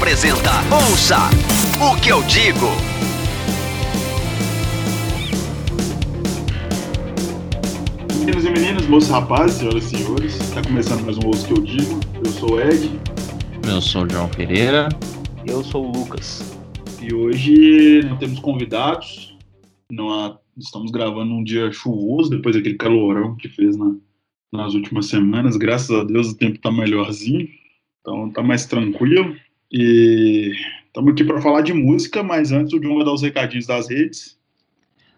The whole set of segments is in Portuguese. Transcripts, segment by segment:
Apresenta Ouça o que eu digo. Meninos e meninas, moços e rapazes, senhoras e senhores, está começando mais um Ouça o que eu digo. Eu sou o Ed. Eu sou o João Pereira. Eu sou o Lucas. E hoje não temos convidados. Não há, estamos gravando um dia chuvoso, depois daquele calorão que fez na, nas últimas semanas. Graças a Deus o tempo está melhorzinho. Então tá mais tranquilo. E estamos aqui para falar de música, mas antes o João vai dar os recadinhos das redes.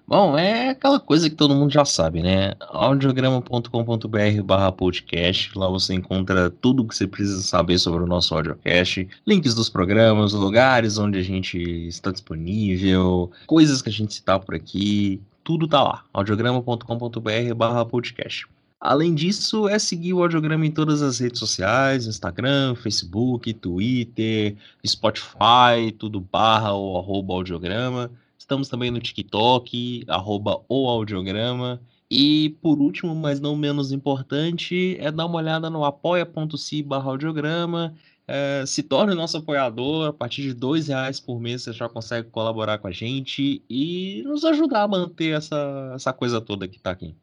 Bom, é aquela coisa que todo mundo já sabe, né? audiograma.com.br barra podcast. Lá você encontra tudo que você precisa saber sobre o nosso audiocast, links dos programas, lugares onde a gente está disponível, coisas que a gente citar por aqui, tudo tá lá. audiograma.com.br barra podcast. Além disso, é seguir o Audiograma em todas as redes sociais, Instagram, Facebook, Twitter, Spotify, tudo barra ou arroba audiograma. Estamos também no TikTok, arroba o audiograma. E por último, mas não menos importante, é dar uma olhada no apoia.se barra audiograma. É, se torne nosso apoiador, a partir de dois reais por mês você já consegue colaborar com a gente e nos ajudar a manter essa, essa coisa toda que está aqui.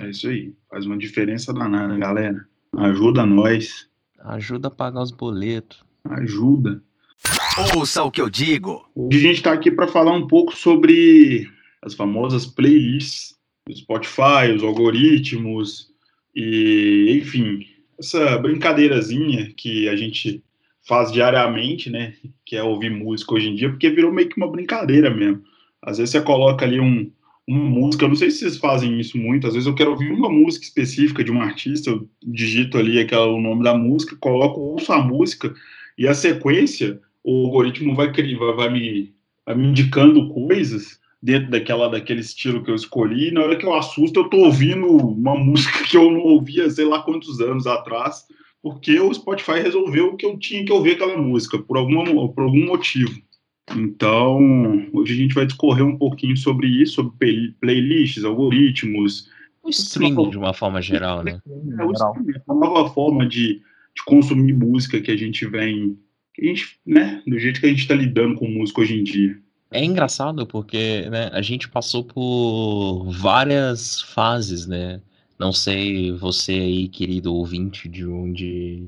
É isso aí. Faz uma diferença danada, galera. Ajuda nós. Ajuda a pagar os boletos. Ajuda. Ouça o que eu digo. Hoje a gente está aqui para falar um pouco sobre as famosas playlists do Spotify, os algoritmos e, enfim, essa brincadeirazinha que a gente faz diariamente, né? Que é ouvir música hoje em dia, porque virou meio que uma brincadeira mesmo. Às vezes você coloca ali um, uma música, eu não sei se vocês fazem isso muito, às vezes eu quero ouvir uma música específica de um artista, eu digito ali aquela, o nome da música, coloco, ouço a música, e a sequência, o algoritmo vai, vai, me, vai me indicando coisas dentro daquela, daquele estilo que eu escolhi, e na hora que eu assusto, eu tô ouvindo uma música que eu não ouvia sei lá quantos anos atrás, porque o Spotify resolveu que eu tinha que ouvir aquela música, por, alguma, por algum motivo. Então, hoje a gente vai discorrer um pouquinho sobre isso, sobre play playlists, algoritmos. O streaming, de uma forma geral, né? É, o streaming, a nova forma de, de consumir música que a gente vem, que a gente, né, do jeito que a gente está lidando com música hoje em dia. É engraçado porque né, a gente passou por várias fases, né? Não sei você aí, querido ouvinte, de onde,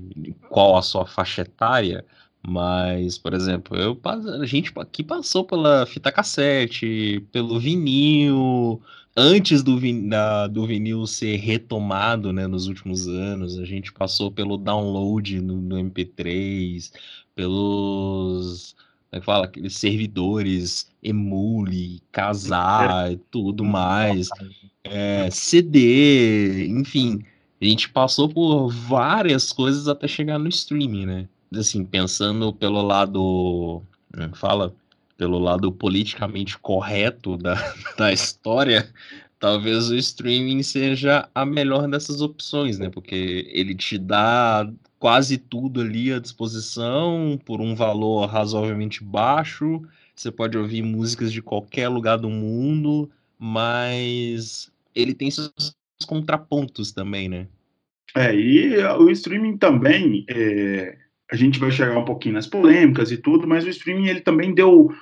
qual a sua faixa etária, mas, por exemplo, eu, a gente aqui passou pela fita cassete, pelo vinil, antes do, vin, da, do vinil ser retomado né, nos últimos anos, a gente passou pelo download no, no MP3, pelos como é que fala, aqueles servidores, emule, casar e tudo mais, é, CD, enfim, a gente passou por várias coisas até chegar no streaming, né? Assim, pensando pelo lado, né, fala, pelo lado politicamente correto da, da história, talvez o streaming seja a melhor dessas opções, né? Porque ele te dá quase tudo ali à disposição por um valor razoavelmente baixo. Você pode ouvir músicas de qualquer lugar do mundo, mas ele tem seus contrapontos também, né? É, e o streaming também, é, a gente vai chegar um pouquinho nas polêmicas e tudo, mas o streaming ele também deu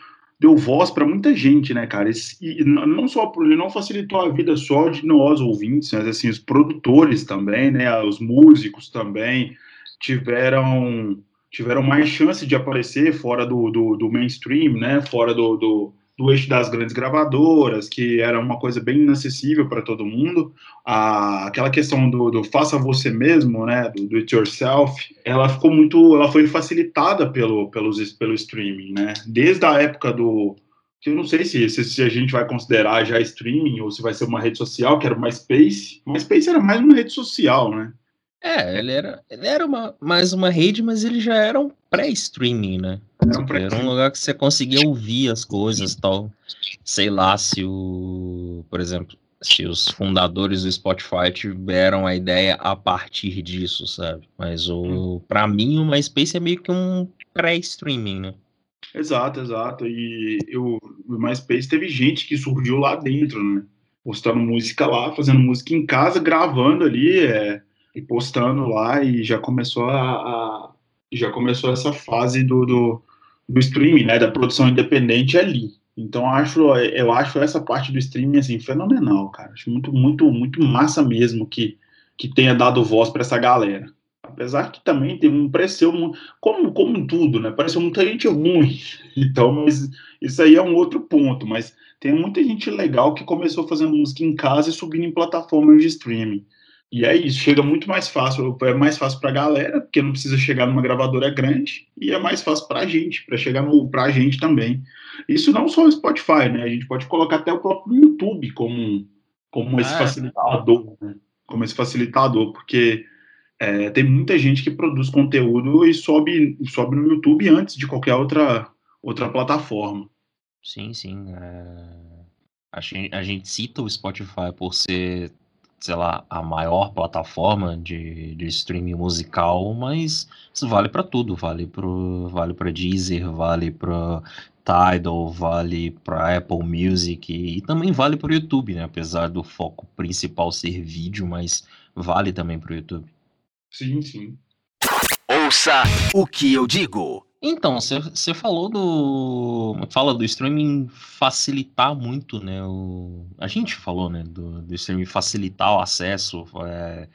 deu voz para muita gente, né, cara? e não só ele não facilitou a vida só de nós ouvintes, mas assim os produtores também, né? Os músicos também tiveram tiveram mais chance de aparecer fora do, do, do mainstream, né? Fora do, do do eixo das grandes gravadoras, que era uma coisa bem inacessível para todo mundo. A, aquela questão do, do, faça você mesmo, né, do, do it yourself, ela ficou muito, ela foi facilitada pelo, pelos, pelo streaming, né? Desde a época do que eu não sei se, se, se, a gente vai considerar já streaming ou se vai ser uma rede social, que era o MySpace. MySpace era mais uma rede social, né? É, ele era, ele era uma, mais uma rede, mas ele já era um pré-streaming, né? Era um, pré era um lugar que você conseguia ouvir as coisas tal. Sei lá se o. Por exemplo, se os fundadores do Spotify tiveram a ideia a partir disso, sabe? Mas o hum. para mim o MySpace é meio que um pré-streaming, né? Exato, exato. E eu, o MySpace teve gente que surgiu lá dentro, né? Postando música lá, fazendo música em casa, gravando ali, é, e postando lá, e já começou a, a já começou essa fase do, do, do streaming, né, da produção independente ali. Então acho, eu acho essa parte do streaming assim fenomenal, cara. Acho muito, muito, muito massa mesmo que que tenha dado voz para essa galera. Apesar que também tem um pareceu como como tudo, né? Pareceu muita gente ruim. Então, mas isso aí é um outro ponto, mas tem muita gente legal que começou fazendo música em casa e subindo em plataformas de streaming. E é isso, chega muito mais fácil, é mais fácil para a galera, porque não precisa chegar numa gravadora grande, e é mais fácil para a gente, para chegar para a gente também. Isso não só o Spotify, né? A gente pode colocar até o próprio YouTube como, como esse ah, é. facilitador, né? como esse facilitador, porque é, tem muita gente que produz conteúdo e sobe, sobe no YouTube antes de qualquer outra, outra plataforma. Sim, sim. É... A, gente, a gente cita o Spotify por ser sei lá, a maior plataforma de, de streaming musical, mas isso vale para tudo, vale para vale para Deezer, vale para Tidal, vale para Apple Music e também vale para o YouTube, né? Apesar do foco principal ser vídeo, mas vale também para o YouTube. Sim, sim. Ouça o que eu digo. Então, você falou do. Fala do streaming facilitar muito, né? O, a gente falou, né? Do, do streaming facilitar o acesso, é,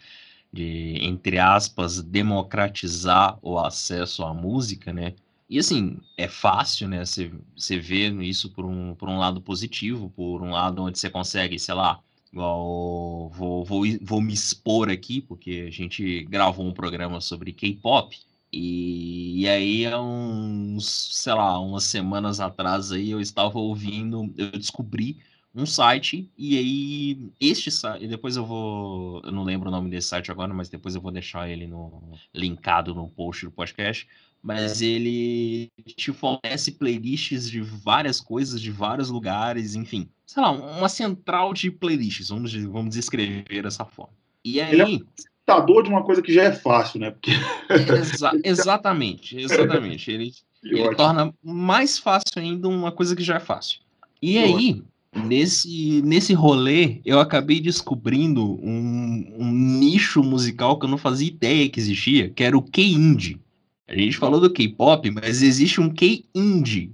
de, entre aspas, democratizar o acesso à música, né? E assim, é fácil, né? Você vê isso por um, por um lado positivo, por um lado onde você consegue, sei lá, igual vou, vou, vou me expor aqui, porque a gente gravou um programa sobre K-pop. E, e, aí, há uns, sei lá, umas semanas atrás aí, eu estava ouvindo, eu descobri um site, e aí, este site, depois eu vou, eu não lembro o nome desse site agora, mas depois eu vou deixar ele no, linkado no post do podcast, mas ele te fornece playlists de várias coisas, de vários lugares, enfim, sei lá, uma central de playlists, vamos, vamos descrever dessa forma. E aí... Ele é facilitador de uma coisa que já é fácil, né? Porque... Exa exatamente, exatamente. Ele, ele torna mais fácil ainda uma coisa que já é fácil. E aí, nesse, nesse rolê, eu acabei descobrindo um, um nicho musical que eu não fazia ideia que existia, que era o K-Indie. A gente falou do K-pop, mas existe um K-Indie.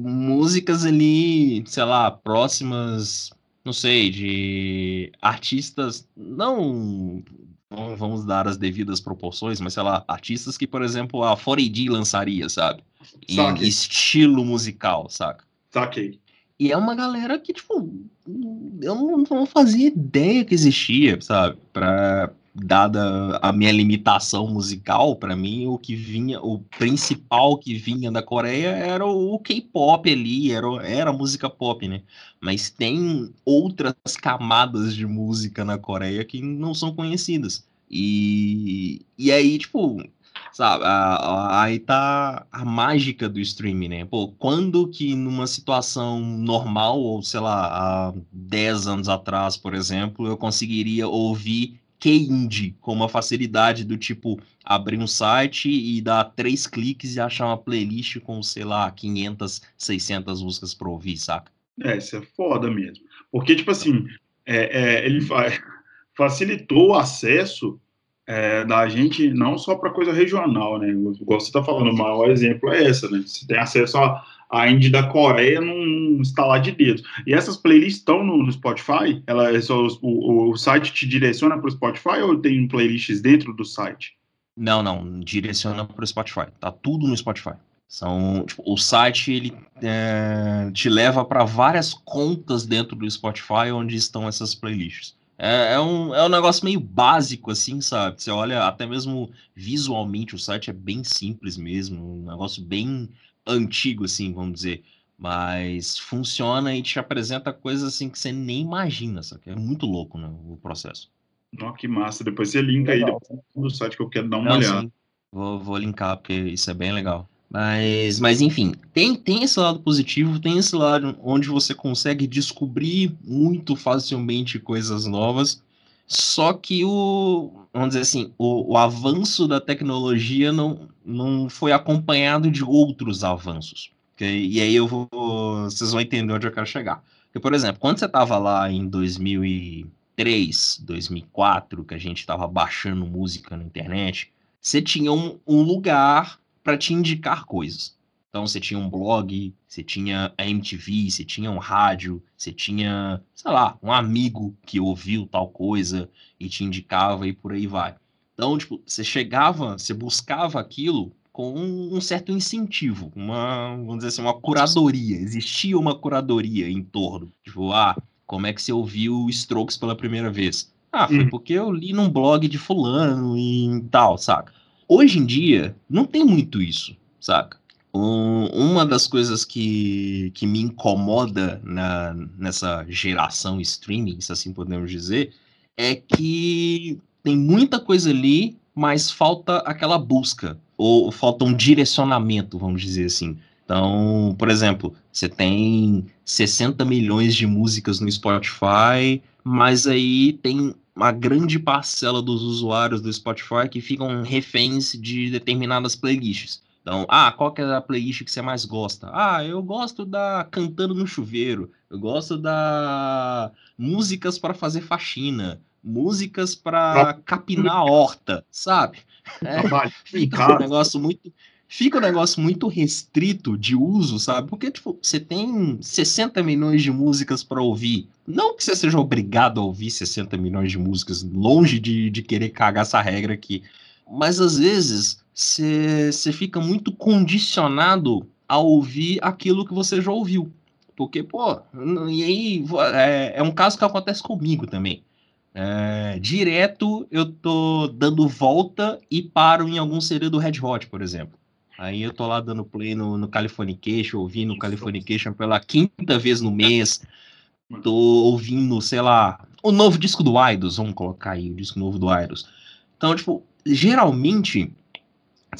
Músicas ali, sei lá, próximas não sei, de artistas, não vamos dar as devidas proporções, mas sei lá, artistas que, por exemplo, a 4AD lançaria, sabe? Em Saque. estilo musical, saca? Saquei. E é uma galera que, tipo, eu não, não fazia ideia que existia, sabe? Pra, dada a minha limitação musical, para mim o que vinha, o principal que vinha da Coreia era o K-pop ali, era, era música pop, né? Mas tem outras camadas de música na Coreia que não são conhecidas. E, e aí, tipo, sabe, aí tá a mágica do streaming, né? Pô, quando que numa situação normal, ou sei lá, há 10 anos atrás, por exemplo, eu conseguiria ouvir K-Indie com uma facilidade do tipo abrir um site e dar três cliques e achar uma playlist com, sei lá, 500, 600 músicas para ouvir, saca? É, isso é foda mesmo. Porque, tipo assim, é, é, ele facilitou o acesso é, da gente não só para coisa regional, né? Igual você está falando, o maior exemplo é essa, né? Você tem acesso a a indie da Coreia num instalar de dedos. E essas playlists estão no, no Spotify? Ela, é o, o site te direciona para o Spotify ou tem playlists dentro do site? Não, não, direciona para o Spotify. Tá tudo no Spotify. São, tipo, o site ele é, te leva para várias contas dentro do Spotify onde estão essas playlists. É, é, um, é um negócio meio básico, assim, sabe? Você olha, até mesmo visualmente, o site é bem simples mesmo, um negócio bem antigo, assim, vamos dizer. Mas funciona e te apresenta coisas assim que você nem imagina, sabe? É muito louco né, o processo. Não, que massa. Depois você linka legal. aí no site que eu quero dar uma Não, olhada. Sim. Vou, vou linkar, porque isso é bem legal. Mas, mas enfim, tem, tem esse lado positivo, tem esse lado onde você consegue descobrir muito facilmente coisas novas. Só que o, vamos dizer assim, o, o, avanço da tecnologia não, não foi acompanhado de outros avanços. Okay? E aí eu vou, vocês vão entender onde eu quero chegar. Porque, por exemplo, quando você estava lá em 2003, 2004, que a gente estava baixando música na internet, você tinha um, um lugar para te indicar coisas. Então você tinha um blog, você tinha a MTV, você tinha um rádio, você tinha, sei lá, um amigo que ouviu tal coisa e te indicava e por aí vai. Então, tipo, você chegava, você buscava aquilo com um certo incentivo, uma, vamos dizer assim, uma curadoria. Existia uma curadoria em torno. Tipo, ah, como é que você ouviu Strokes pela primeira vez? Ah, foi hum. porque eu li num blog de fulano e tal, saca? Hoje em dia, não tem muito isso, saca? Um, uma das coisas que, que me incomoda na, nessa geração streaming, se assim podemos dizer, é que tem muita coisa ali, mas falta aquela busca, ou falta um direcionamento, vamos dizer assim. Então, por exemplo, você tem 60 milhões de músicas no Spotify, mas aí tem uma grande parcela dos usuários do Spotify que ficam reféns de determinadas playlists. Então, ah, qual que é a playlist que você mais gosta? Ah, eu gosto da Cantando no Chuveiro, eu gosto da músicas para fazer faxina, músicas para capinar a horta, sabe? É, fica um negócio muito fica um negócio muito restrito de uso, sabe? Porque, tipo, você tem 60 milhões de músicas para ouvir. Não que você seja obrigado a ouvir 60 milhões de músicas, longe de, de querer cagar essa regra aqui. Mas às vezes você fica muito condicionado a ouvir aquilo que você já ouviu. Porque, pô, e aí é, é um caso que acontece comigo também. É, direto eu tô dando volta e paro em algum CD do Red Hot, por exemplo. Aí eu tô lá dando play no, no Californication, ouvindo Californication pela quinta vez no mês. Tô ouvindo, sei lá, o novo disco do Idols, vamos colocar aí o disco novo do Idols. Então, tipo, geralmente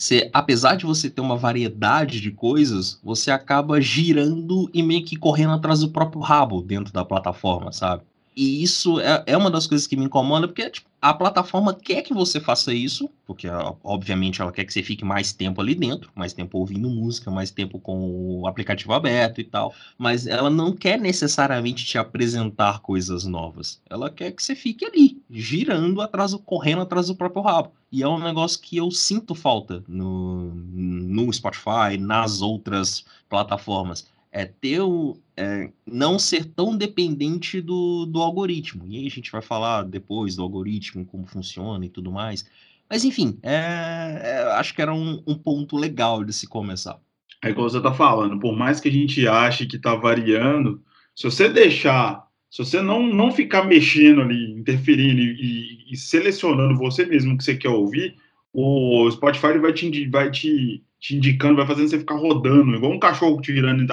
você, apesar de você ter uma variedade de coisas, você acaba girando e meio que correndo atrás do próprio rabo dentro da plataforma, sabe? E isso é, é uma das coisas que me incomoda, porque tipo, a plataforma quer que você faça isso, porque obviamente ela quer que você fique mais tempo ali dentro, mais tempo ouvindo música, mais tempo com o aplicativo aberto e tal, mas ela não quer necessariamente te apresentar coisas novas. Ela quer que você fique ali, girando atrás, correndo atrás do próprio rabo. E é um negócio que eu sinto falta no, no Spotify, nas outras plataformas é ter o, é, não ser tão dependente do, do algoritmo. E aí a gente vai falar depois do algoritmo, como funciona e tudo mais. Mas enfim, é, é, acho que era um, um, ponto legal de se começar. É igual você está falando, por mais que a gente ache que está variando, se você deixar, se você não, não ficar mexendo ali, interferindo e, e selecionando você mesmo que você quer ouvir, o Spotify vai te, vai te te indicando, vai fazendo você ficar rodando, igual um cachorro te virando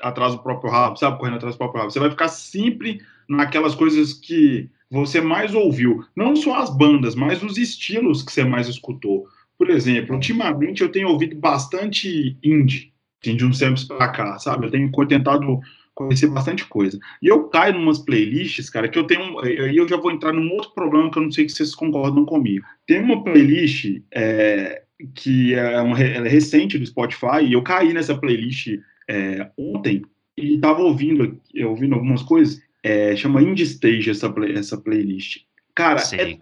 atrás do próprio rabo, sabe? Correndo atrás do próprio rabo. Você vai ficar sempre naquelas coisas que você mais ouviu. Não só as bandas, mas os estilos que você mais escutou. Por exemplo, ultimamente eu tenho ouvido bastante indie, assim, de uns tempos pra cá, sabe? Eu tenho tentado conhecer bastante coisa. E eu caio em umas playlists, cara, que eu tenho. Aí eu já vou entrar num outro problema que eu não sei se vocês concordam comigo. Tem uma playlist é, que é, um, é recente do Spotify, e eu caí nessa playlist é, ontem e estava ouvindo, ouvindo algumas coisas, é, chama Indie Stage essa, play, essa playlist. Cara, é,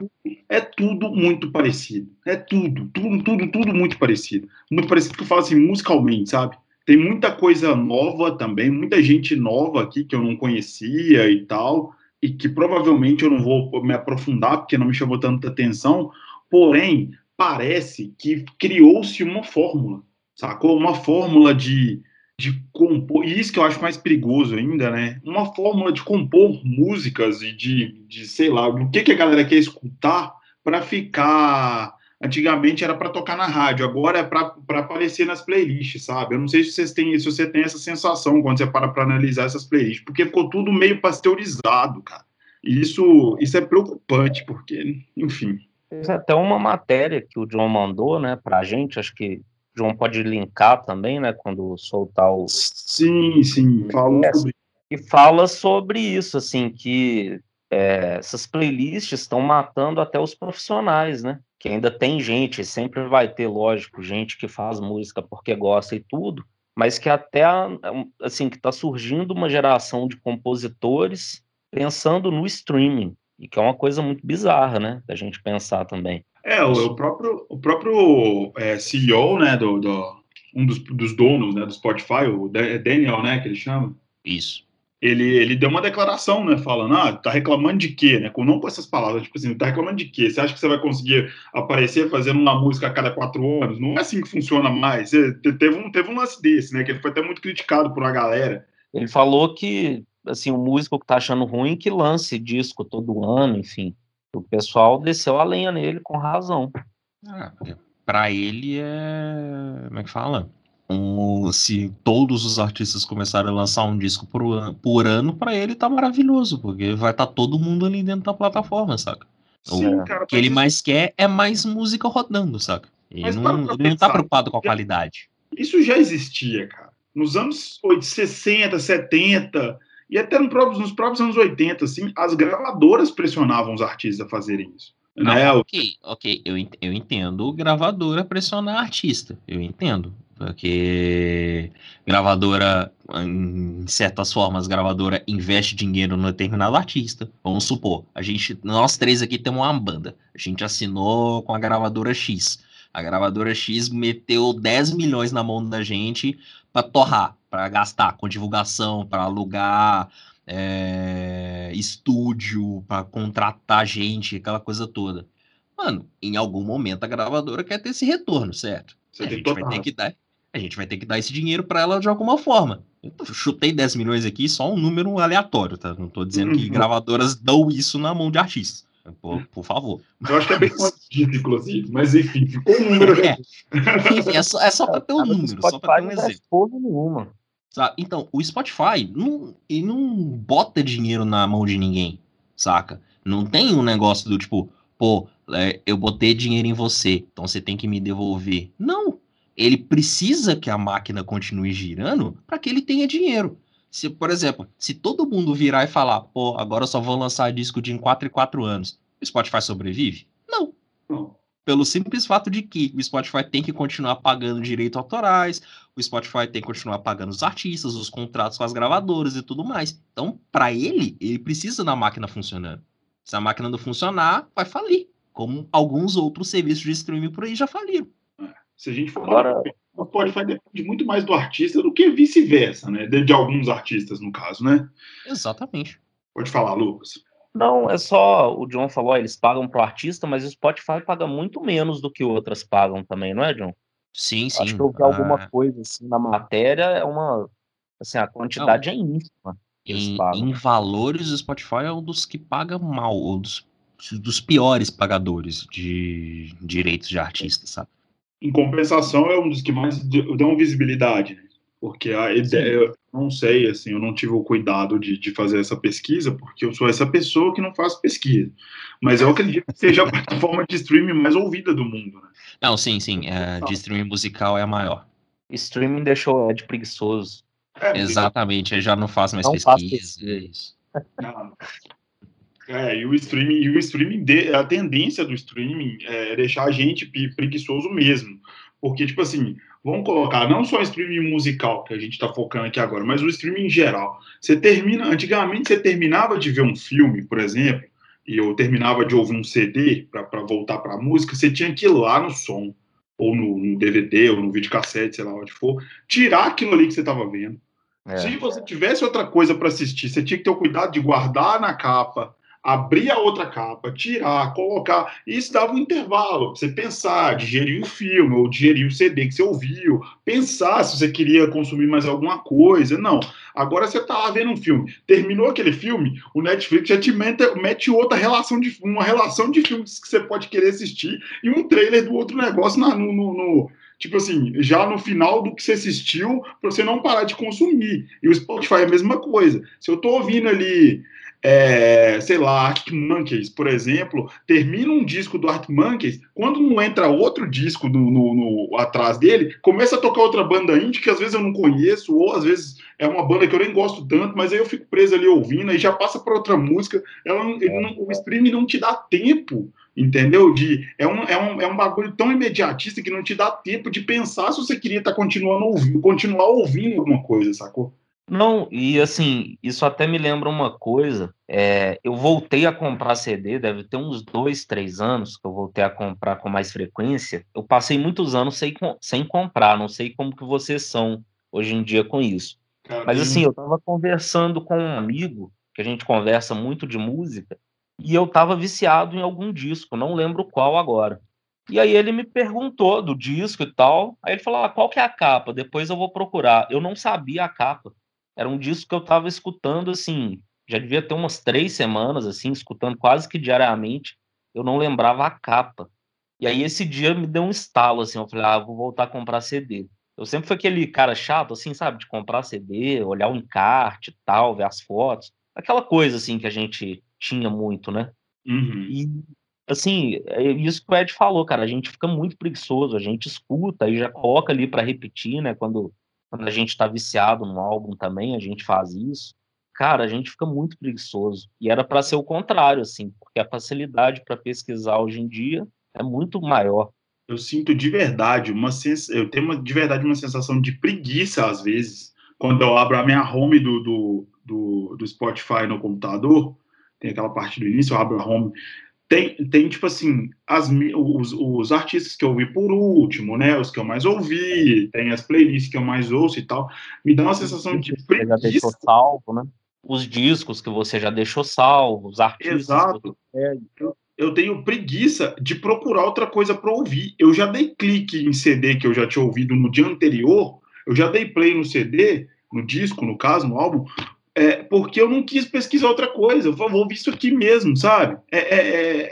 é, tudo muito parecido. É tudo, tudo, tudo, tudo muito parecido. Muito parecido que eu falo assim, musicalmente, sabe? Tem muita coisa nova também, muita gente nova aqui que eu não conhecia e tal, e que provavelmente eu não vou me aprofundar porque não me chamou tanta atenção. Porém, parece que criou-se uma fórmula, sacou? Uma fórmula de, de compor, e isso que eu acho mais perigoso ainda, né? Uma fórmula de compor músicas e de, de sei lá, o que, que a galera quer escutar para ficar. Antigamente era para tocar na rádio, agora é para aparecer nas playlists, sabe? Eu não sei se, vocês têm, se você tem essa sensação quando você para para analisar essas playlists, porque ficou tudo meio pasteurizado, cara. E isso, isso é preocupante, porque, enfim. Até uma matéria que o John mandou, né, pra gente, acho que o João pode linkar também, né, quando soltar o... Sim, sim, sobre... E fala sobre isso, assim, que é, essas playlists estão matando até os profissionais, né, que ainda tem gente, sempre vai ter, lógico, gente que faz música porque gosta e tudo, mas que até, assim, que está surgindo uma geração de compositores pensando no streaming, e que é uma coisa muito bizarra, né? Da gente pensar também. É, o, o próprio, o próprio é, CEO, né, do, do, um dos, dos donos, né, do Spotify, o Daniel, né, que ele chama. Isso. Ele, ele deu uma declaração, né, falando, ah, tá reclamando de quê, né, com, não com essas palavras, tipo assim, tá reclamando de quê? Você acha que você vai conseguir aparecer fazendo uma música a cada quatro anos? Não é assim que funciona mais. Teve um, teve um lance desse, né, que ele foi até muito criticado por uma galera. Ele falou que, assim, o músico que tá achando ruim que lance disco todo ano, enfim. O pessoal desceu a lenha nele com razão. Ah, para ele é. Como é que fala? Um, se todos os artistas começarem a lançar um disco por, an por ano, para ele tá maravilhoso, porque vai estar tá todo mundo ali dentro da plataforma, saca? Sim, o cara, que ele mais quer é mais música rodando, saca? Ele não, ele não tá preocupado com a qualidade. Isso já existia, cara. Nos anos 60, 70, e até no próprio, nos próprios anos 80, assim, as gravadoras pressionavam os artistas a fazerem isso. Não, né? Ok, ok, eu, eu entendo gravadora pressionar artista, eu entendo. Porque gravadora, em certas formas, gravadora investe dinheiro no determinado artista. Vamos supor, a gente, nós três aqui temos uma banda. A gente assinou com a gravadora X. A gravadora X meteu 10 milhões na mão da gente para torrar, para gastar com divulgação, para alugar é, estúdio, para contratar gente, aquela coisa toda. Mano, em algum momento a gravadora quer ter esse retorno, certo? a gente vai ter que dar, a gente vai ter que dar esse dinheiro para ela de alguma forma. Eu chutei 10 milhões aqui, só um número aleatório, tá? Não tô dizendo que uhum. gravadoras dão isso na mão de artistas. Por, por, favor. Eu acho que é bem quantitativo, inclusive, mas enfim, ficou um número. É, enfim, é só, é só para ter um número, só para ter um exemplo. Nenhuma. Sabe? Então, o Spotify não, ele não bota dinheiro na mão de ninguém, saca? Não tem um negócio do tipo, pô, é, eu botei dinheiro em você, então você tem que me devolver. Não. Ele precisa que a máquina continue girando para que ele tenha dinheiro. Se, por exemplo, se todo mundo virar e falar, pô, agora eu só vou lançar disco de em 4 e 4 anos, o Spotify sobrevive? Não. Não. Pelo simples fato de que o Spotify tem que continuar pagando direitos autorais, o Spotify tem que continuar pagando os artistas, os contratos com as gravadoras e tudo mais. Então, para ele, ele precisa da máquina funcionando. Se a máquina não funcionar, vai falir. Como alguns outros serviços de streaming por aí já faliram. Se a gente for Agora, o Spotify depende muito mais do artista do que vice-versa, né? De, de, alguns artistas, no caso, né? Exatamente. Pode falar, Lucas. Não, é só. O John falou, eles pagam pro artista, mas o Spotify paga muito menos do que outras pagam também, não é, John? Sim, sim. Acho que eu vi alguma ah. coisa assim na matéria, é uma. Assim, a quantidade não. é ínfima. Em, em, valores, o Spotify é um dos que paga mal, um dos, dos piores pagadores de direitos de artista, sabe? Em compensação, é um dos que mais dão visibilidade, né? Porque a ideia, eu não sei, assim, eu não tive o cuidado de, de fazer essa pesquisa, porque eu sou essa pessoa que não faz pesquisa. Mas eu acredito que seja a plataforma de streaming mais ouvida do mundo, né? Não, sim, sim, é, de streaming musical é a maior. Streaming deixou o Ed preguiçoso. É, Exatamente, ele já não faz mais não pesquisa. Faz Não. É, e o streaming, e o streaming de, a tendência do streaming é deixar a gente preguiçoso mesmo. Porque, tipo assim, vamos colocar não só o streaming musical, que a gente está focando aqui agora, mas o streaming em geral. Você termina, antigamente você terminava de ver um filme, por exemplo, e eu terminava de ouvir um CD para voltar para a música, você tinha que ir lá no som, ou no, no, DVD, ou no videocassete, sei lá onde for, tirar aquilo ali que você estava vendo. É. Se você tivesse outra coisa para assistir, você tinha que ter o cuidado de guardar na capa, abrir a outra capa, tirar, colocar. Isso dava um intervalo para você pensar, digerir o filme ou digerir o CD que você ouviu, pensar se você queria consumir mais alguma coisa. Não. Agora você está vendo um filme, terminou aquele filme, o Netflix já te mete, mete outra relação de uma relação de filmes que você pode querer assistir e um trailer do outro negócio na, no, no, no tipo assim, já no final do que você assistiu, para você não parar de consumir. E o Spotify é a mesma coisa. Se eu estou ouvindo ali é, sei lá, Arctic Monkeys, por exemplo, termina um disco do Arctic Monkeys, quando não entra outro disco no, no, no, atrás dele, começa a tocar outra banda indie que às vezes eu não conheço, ou às vezes é uma banda que eu nem gosto tanto, mas aí eu fico preso ali ouvindo, aí já passa para outra música, ela, não, o streaming não te dá tempo, entendeu? De, é, um, é, um, é um bagulho tão imediatista que não te dá tempo de pensar se você queria estar tá continuando ouvindo, continuar ouvindo alguma coisa, sacou? Não, e assim, isso até me lembra uma coisa. É, eu voltei a comprar CD, deve ter uns dois, três anos que eu voltei a comprar com mais frequência. Eu passei muitos anos sem, sem comprar, não sei como que vocês são hoje em dia com isso. Mas assim, eu estava conversando com um amigo, que a gente conversa muito de música, e eu estava viciado em algum disco, não lembro qual agora. E aí ele me perguntou do disco e tal. Aí ele falou: ah, qual que é a capa? Depois eu vou procurar. Eu não sabia a capa. Era um disco que eu estava escutando assim, já devia ter umas três semanas, assim, escutando quase que diariamente. Eu não lembrava a capa. E aí esse dia me deu um estalo, assim, eu falei, ah, vou voltar a comprar CD. Eu sempre fui aquele cara chato, assim, sabe, de comprar CD, olhar o encarte e tal, ver as fotos. Aquela coisa, assim, que a gente tinha muito, né? Uhum. E, assim, é isso que o Ed falou, cara, a gente fica muito preguiçoso, a gente escuta e já coloca ali para repetir, né, quando quando a gente está viciado no álbum também, a gente faz isso. Cara, a gente fica muito preguiçoso. E era para ser o contrário, assim, porque a facilidade para pesquisar hoje em dia é muito maior. Eu sinto de verdade uma sens... eu tenho uma, de verdade uma sensação de preguiça às vezes quando eu abro a minha home do, do, do, do Spotify no computador, tem aquela parte do início, eu abro a home tem, tem tipo assim, as, os, os artistas que eu ouvi por último, né? Os que eu mais ouvi, tem as playlists que eu mais ouço e tal. Me dá uma sensação de preguiça. já deixou salvo, né? Os discos que você já deixou salvo, os artistas. Exato. Eu, eu tenho preguiça de procurar outra coisa para ouvir. Eu já dei clique em CD que eu já tinha ouvido no dia anterior, eu já dei play no CD, no disco, no caso, no álbum, é, porque eu não quis pesquisar outra coisa. Eu vou ouvir isso aqui mesmo, sabe? É, é,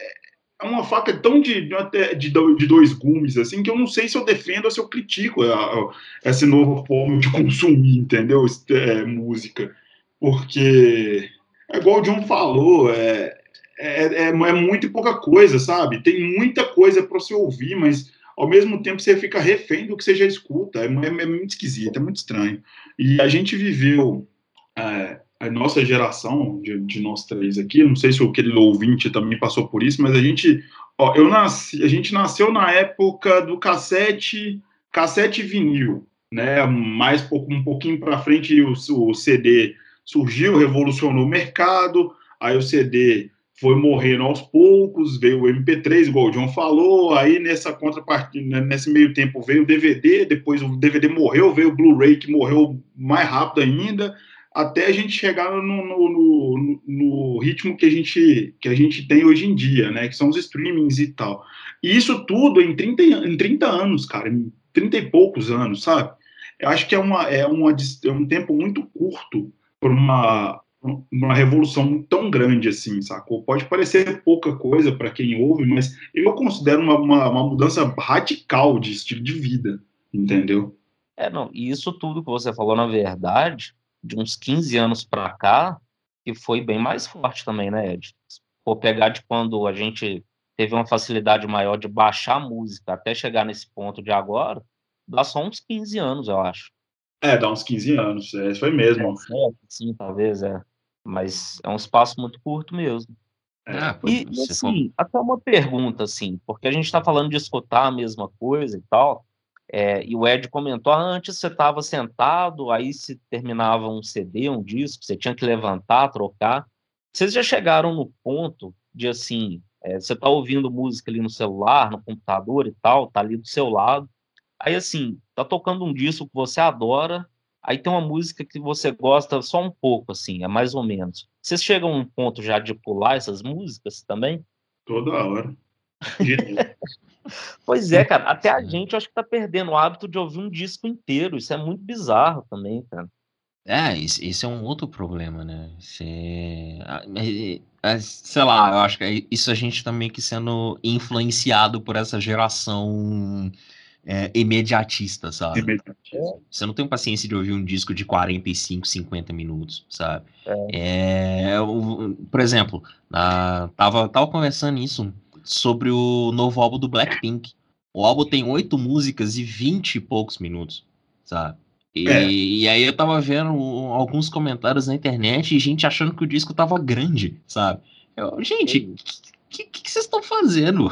é uma faca tão de, de, de, dois gumes, assim, que eu não sei se eu defendo ou se eu critico a, a, essa nova forma de consumir, entendeu? É, música. Porque, é igual o John falou, é, é, é, é muito pouca coisa, sabe? Tem muita coisa para você ouvir, mas ao mesmo tempo você fica refém do que você já escuta. É, é, é muito esquisito, é muito estranho. E a gente viveu é, a nossa geração, de, de, nós três aqui, não sei se o querido ouvinte também passou por isso, mas a gente, ó, eu nasci, a gente nasceu na época do cassete, cassete vinil, né? Mais um pouquinho para frente o, o CD surgiu, revolucionou o mercado, aí o CD foi morrendo aos poucos, veio o MP3, igual o John falou, aí nessa contrapartida, né, nesse meio tempo veio o DVD, depois o DVD morreu, veio o Blu-ray que morreu mais rápido ainda, até a gente chegar no, no, no, no, ritmo que a, gente, que a gente tem hoje em dia, né? Que são os streamings e tal. E isso tudo em 30, em 30 anos, cara, em 30 e poucos anos, sabe? Eu acho que é, uma, é, uma, é um tempo muito curto para uma, uma revolução tão grande assim, sacou? Pode parecer pouca coisa para quem ouve, mas eu considero uma, uma, uma mudança radical de estilo de vida, entendeu? É, não, e isso tudo que você falou, na verdade, de uns 15 anos para cá, que foi bem mais forte também, né, Ed? Se for pegar de quando a gente teve uma facilidade maior de baixar a música até chegar nesse ponto de agora, dá só uns 15 anos, eu acho. É, dá uns 15 anos, é, foi mesmo. É, sim, talvez, é. Mas é um espaço muito curto mesmo. É, e, assim, até uma pergunta, assim, porque a gente está falando de escutar a mesma coisa e tal, é, e o Ed comentou, ah, antes você estava sentado, aí se terminava um CD, um disco, você tinha que levantar, trocar. Vocês já chegaram no ponto de, assim, é, você está ouvindo música ali no celular, no computador e tal, tá ali do seu lado, aí, assim, tá tocando um disco que você adora, aí tem uma música que você gosta só um pouco, assim, é mais ou menos. Vocês chegam a um ponto já de pular essas músicas também? Toda hora. Pois é, cara. Até a gente acho que tá perdendo o hábito de ouvir um disco inteiro. Isso é muito bizarro também, cara. É, isso, é um outro problema, né? Você, sei lá, eu acho que é isso a gente tá meio que sendo influenciado por essa geração é, imediatista, sabe? Imediatista. Você não tem paciência de ouvir um disco de 45, 50 minutos, sabe? É. É, por exemplo, na, tava, tava conversando isso sobre o novo álbum do Blackpink. O álbum tem oito músicas e vinte e poucos minutos, sabe? E, é. e, aí eu tava vendo alguns comentários na internet e gente achando que o disco tava grande, sabe? Eu, gente, o que, vocês estão fazendo?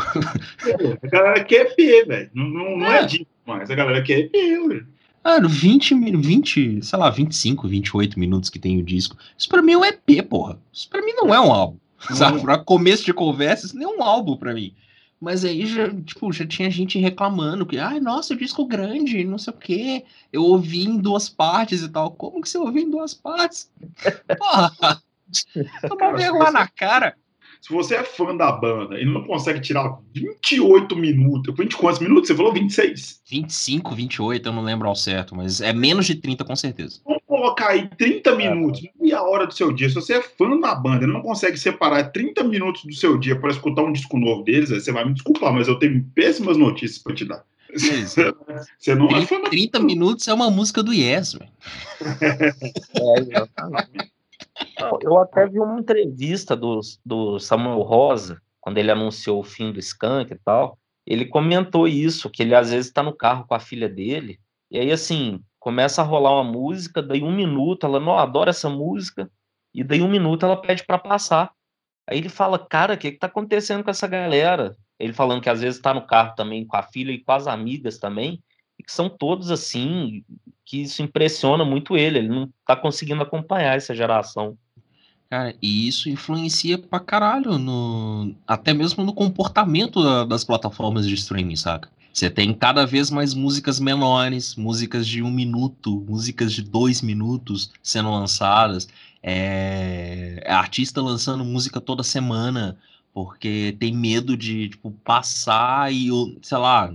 A galera quer EP, velho. Não, não, não é. é disco mais. A galera quer EP, velho. Mano, 20, 20, sei lá, 25, 28 minutos que tem o disco. Isso pra mim é um EP, porra. Isso pra mim não é um álbum. Sabe? Pra começo de conversa, isso nem é um álbum pra mim. Mas aí já, tipo, já tinha gente reclamando que, ai, nossa, o disco grande, não sei o quê. Eu ouvi em duas partes e tal. Como que você ouviu em duas partes? Porra! Toma vergonha na cara. Se você é fã da banda e não consegue tirar 28 minutos, 20 quantos minutos? Você falou 26? 25, 28, eu não lembro ao certo, mas é menos de 30 com certeza. Vamos colocar aí 30 minutos, meia hora do seu dia. Se você é fã da banda e não consegue separar 30 minutos do seu dia para escutar um disco novo deles, você vai me desculpar, mas eu tenho péssimas notícias para te dar. Você não 30, é fã 30 minutos é uma música do Yes, velho. É, exatamente. Eu até vi uma entrevista do, do Samuel Rosa, quando ele anunciou o fim do Skank e tal. Ele comentou isso, que ele às vezes está no carro com a filha dele, e aí assim, começa a rolar uma música, daí um minuto, ela não adora essa música, e daí um minuto ela pede para passar. Aí ele fala, cara, o que, que tá acontecendo com essa galera? Ele falando que às vezes está no carro também com a filha e com as amigas também, e que são todos assim, que isso impressiona muito ele, ele não tá conseguindo acompanhar essa geração. Cara, e isso influencia pra caralho no até mesmo no comportamento das plataformas de streaming, saca? Você tem cada vez mais músicas menores, músicas de um minuto, músicas de dois minutos sendo lançadas. É, é artista lançando música toda semana, porque tem medo de tipo, passar e, sei lá,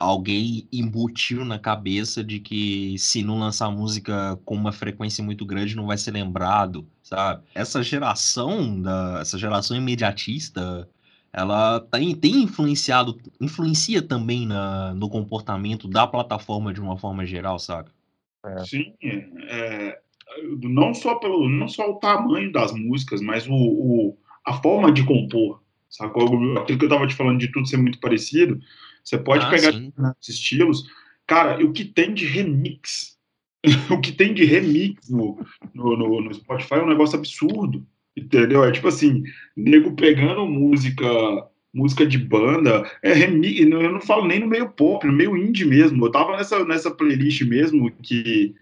alguém embutiu na cabeça de que se não lançar música com uma frequência muito grande não vai ser lembrado, sabe? Essa geração da essa geração imediatista, ela tem, tem influenciado, influencia também na, no comportamento da plataforma de uma forma geral, sabe? É. Sim, é, não só pelo não só o tamanho das músicas, mas o, o a forma de compor, sacou? Aquilo que eu tava te falando de tudo ser muito parecido, você pode ah, pegar os estilos. Cara, o que tem de remix? o que tem de remix no, no, no, no, Spotify é um negócio absurdo. Entendeu? É tipo assim, nego pegando música música de banda, é remix, eu não falo nem no meio pop, no meio indie mesmo. Eu tava nessa, nessa playlist mesmo que,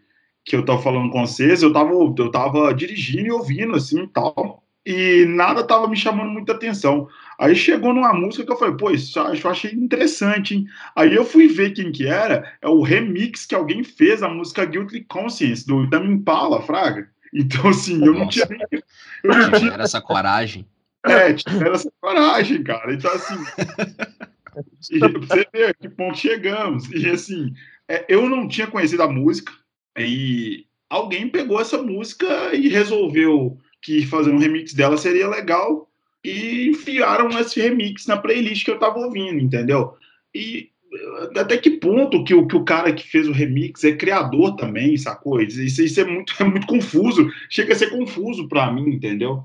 que eu tava falando com vocês, eu tava, eu tava dirigindo e ouvindo assim tal e nada tava me chamando muita atenção. Aí chegou numa música que eu falei, pô, isso eu achei interessante, hein? Aí eu fui ver quem que era, é o remix que alguém fez a música Guilty Conscience, do Tame Impala, fraga. Então, assim, eu não tinha nem... Eu não tinha essa coragem. É, tiveram essa coragem, cara. Então, assim... e, pra você ver que ponto chegamos. E, assim, é, eu não tinha conhecido a música, e alguém pegou essa música e resolveu que fazer um remix dela seria legal e enfiaram esse remix na playlist que eu tava ouvindo, entendeu? E eh, até que ponto que o, que o cara que fez o remix é criador também, sacou? Isso, isso é, muito, é muito confuso, chega a ser confuso para mim, entendeu?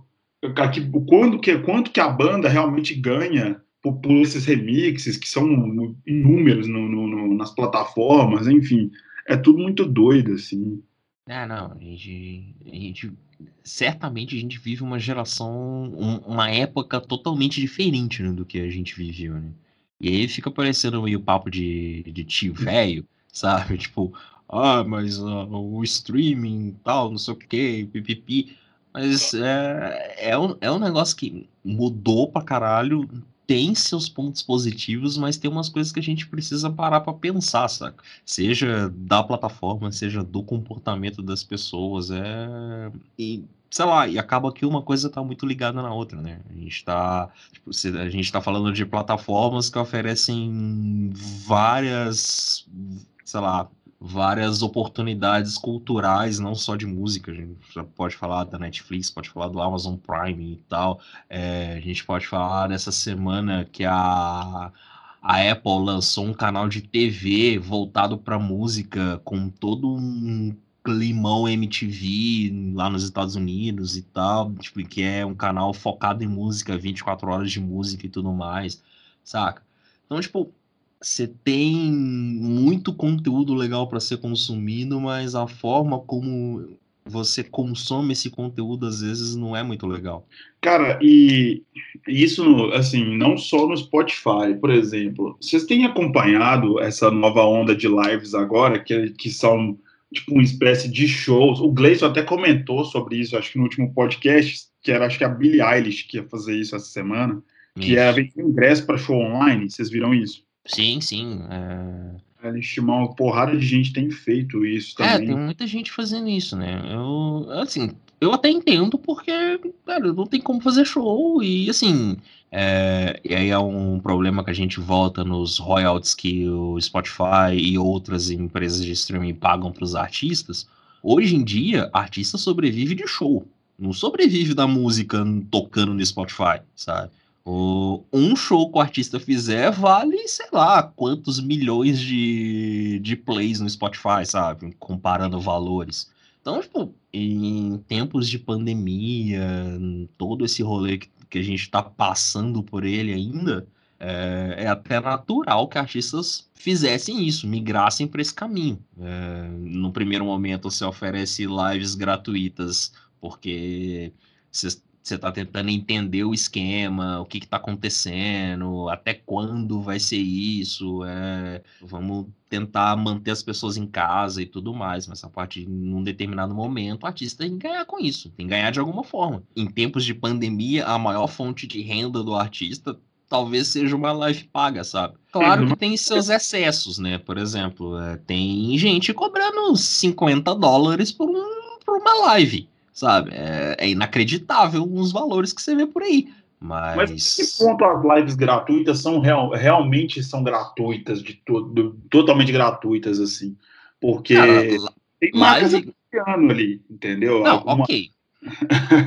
Quando que, quanto que a banda realmente ganha por, por esses remixes, que são inúmeros no, no, no, nas plataformas, enfim, é tudo muito doido, assim. Ah, não, a gente, a gente certamente a gente vive uma geração, um, uma época totalmente diferente né, do que a gente viveu, né? E aí fica parecendo meio papo de, de tio velho, sabe? Tipo, ah, mas uh, o streaming tal, não sei o que, pipipi. Mas é, é, um, é um negócio que mudou pra caralho tem seus pontos positivos, mas tem umas coisas que a gente precisa parar para pensar, saca? Seja da plataforma, seja do comportamento das pessoas, é e sei lá, e acaba que uma coisa tá muito ligada na outra, né? A gente tá, tipo, a gente tá falando de plataformas que oferecem várias, sei lá, várias oportunidades culturais, não só de música. A gente pode falar da Netflix, pode falar do Amazon Prime e tal. É, a gente pode falar dessa semana que a, a Apple lançou um canal de TV voltado para música, com todo um climão MTV lá nos Estados Unidos e tal, tipo, que é um canal focado em música, 24 horas de música e tudo mais, saca? Então, tipo, você tem muito conteúdo legal para ser consumido, mas a forma como você consome esse conteúdo, às vezes não é muito legal. Cara, e isso, assim, não só no Spotify, por exemplo. Vocês têm acompanhado essa nova onda de lives agora, que, que são tipo uma espécie de shows. O Gleison até comentou sobre isso, acho que no último podcast, que era acho que a Billie Eilish que ia fazer isso essa semana, isso. que era vender ingresso para show online. Vocês viram isso? Sim, sim. É... Ela estimar uma porrada de gente tem feito isso é, também. É, tem muita gente fazendo isso, né? Eu, assim, eu até entendo porque, cara, não tem como fazer show e, assim, é, e aí é um problema que a gente volta nos royalties que o Spotify e outras empresas de streaming pagam para os artistas. Hoje em dia, artista sobrevive de show, não sobrevive da música tocando no Spotify, sabe? Um show que o artista fizer vale, sei lá, quantos milhões de, de plays no Spotify, sabe? Comparando valores. Então, tipo, em tempos de pandemia, todo esse rolê que, que a gente tá passando por ele ainda, é, é, até natural que artistas fizessem isso, migrassem para esse caminho. É, no primeiro momento, você oferece lives gratuitas, porque você está tentando entender o esquema, o que está acontecendo, até quando vai ser isso, é, vamos tentar manter as pessoas em casa e tudo mais, mas a partir de um determinado momento o artista tem que ganhar com isso, tem que ganhar de alguma forma. Em tempos de pandemia, a maior fonte de renda do artista talvez seja uma live paga, sabe? Claro que tem seus excessos, né? Por exemplo, é, tem gente cobrando 50 dólares por, um, por uma live sabe? É, é, inacreditável os valores que você vê por aí. Mas... Mas que ponto as lives gratuitas são real, realmente são gratuitas, de todo, totalmente gratuitas, assim? Porque Cara, tem live... ano ali, entendeu? Não, Alguma... ok.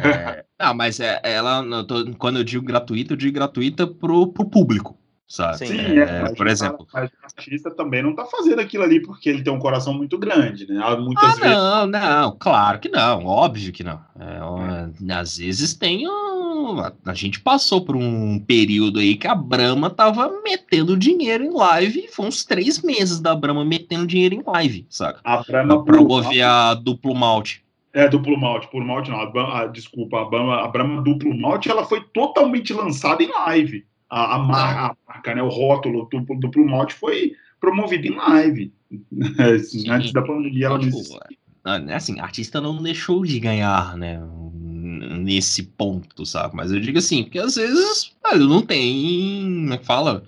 é, não, mas é, ela, eu tô, quando eu digo gratuita, eu digo gratuita pro, pro público sabe? Sim, é, é, por exemplo. Mas o artista também não está fazendo aquilo ali porque ele tem um coração muito grande, né? Muitas ah, vezes... não, não, claro que não, óbvio que não. É, é. Às vezes tem um... A gente passou por um período aí que a Brahma tava metendo dinheiro em live, foi uns três meses da Brahma metendo dinheiro em live, saca? A Brahma pra promover a duplo malte. É, duplo malte, por malte não, a, Brahma, a, desculpa, a Brahma, a Brahma duplo malte, ela foi totalmente lançada em live. A, a, marca, né, o rótulo do, do Malte foi promovido em live. Sim, Antes da pandemia ela tipo, é, Assim, artista não deixou de ganhar, né? Nesse ponto, sabe? Mas eu digo assim, porque às vezes não tem. Como é que fala?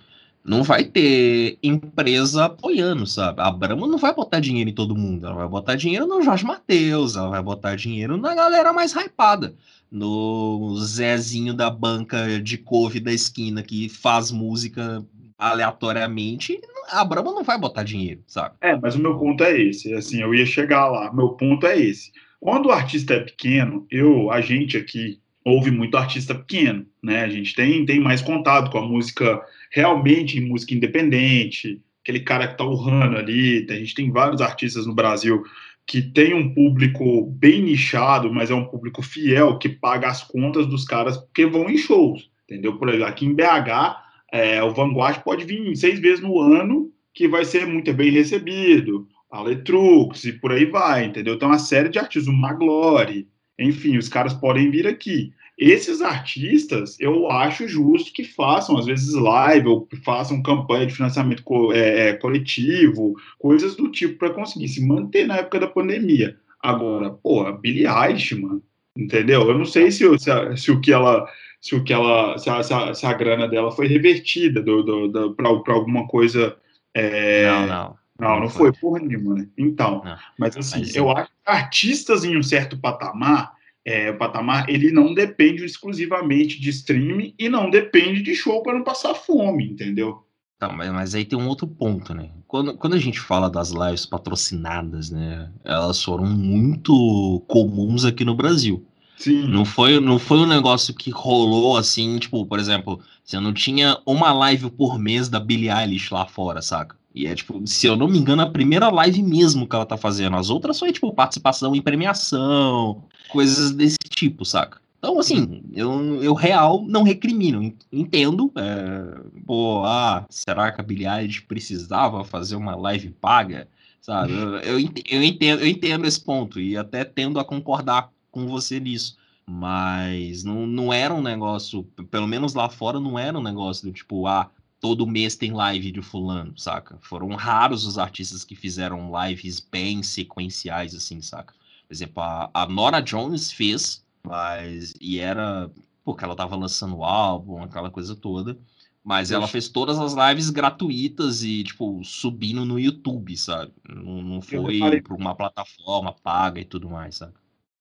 Não vai ter empresa apoiando, sabe? A Brahma não vai botar dinheiro em todo mundo. Ela vai botar dinheiro no Jorge Matheus, ela vai botar dinheiro na galera mais hypada no Zezinho da banca de couve da esquina que faz música aleatoriamente, a Brahma não vai botar dinheiro, sabe? É, mas o meu ponto é esse, assim, eu ia chegar lá, meu ponto é esse. Quando o artista é pequeno, eu, a gente aqui ouve muito artista pequeno, né? A gente tem, tem mais contato com a música realmente música independente, aquele cara que tá urrando ali, a gente tem vários artistas no Brasil que tem um público bem nichado, mas é um público fiel, que paga as contas dos caras porque vão em shows, entendeu? Por exemplo, aqui em BH, é, o Vanguard pode vir seis vezes no ano, que vai ser muito bem recebido, a Letrux e por aí vai, entendeu? Então, uma série de artistas, o Maglore, enfim, os caras podem vir aqui. Esses artistas, eu acho justo que façam, às vezes, live, ou façam campanha de financiamento co é, é, coletivo, coisas do tipo, para conseguir se manter na época da pandemia. Agora, pô, Billie Eilish, mano, entendeu? Eu não sei se, se, se o que ela. Se o que ela. Se a, se a, se a grana dela foi revertida do, do, do para alguma coisa. É... Não, não. Não, não, não foi. foi porra nenhuma, né? Então, não. mas assim, mas, eu acho que artistas em um certo patamar, é, o patamar, ele não depende exclusivamente de streaming e não depende de show para não passar fome, entendeu? Não, mas, mas, aí tem um outro ponto, né? Quando, quando a gente fala das lives patrocinadas, né? Elas foram muito comuns aqui no Brasil. Sim. Não foi, não foi um negócio que rolou assim, tipo, por exemplo, você não tinha uma live por mês da Billie Eilish lá fora, saca? E é tipo, se eu não me engano, a primeira live mesmo que ela tá fazendo. As outras foi, tipo, participação em premiação, coisas desse tipo, saca? Então, assim, eu, eu real não recrimino, entendo. É, pô, ah, será que a Billie precisava fazer uma live paga? sabe? Eu, eu, eu, entendo, eu entendo esse ponto e até tendo a concordar com você nisso. Mas não, não era um negócio, pelo menos lá fora, não era um negócio do tipo, ah, todo mês tem live de fulano, saca? Foram raros os artistas que fizeram lives bem sequenciais, assim, saca? Por exemplo, a, a Nora Jones fez, mas. E era. Porque ela tava lançando o álbum, aquela coisa toda. Mas ela fez todas as lives gratuitas e, tipo, subindo no YouTube, sabe? Não, não foi para uma plataforma paga e tudo mais, sabe?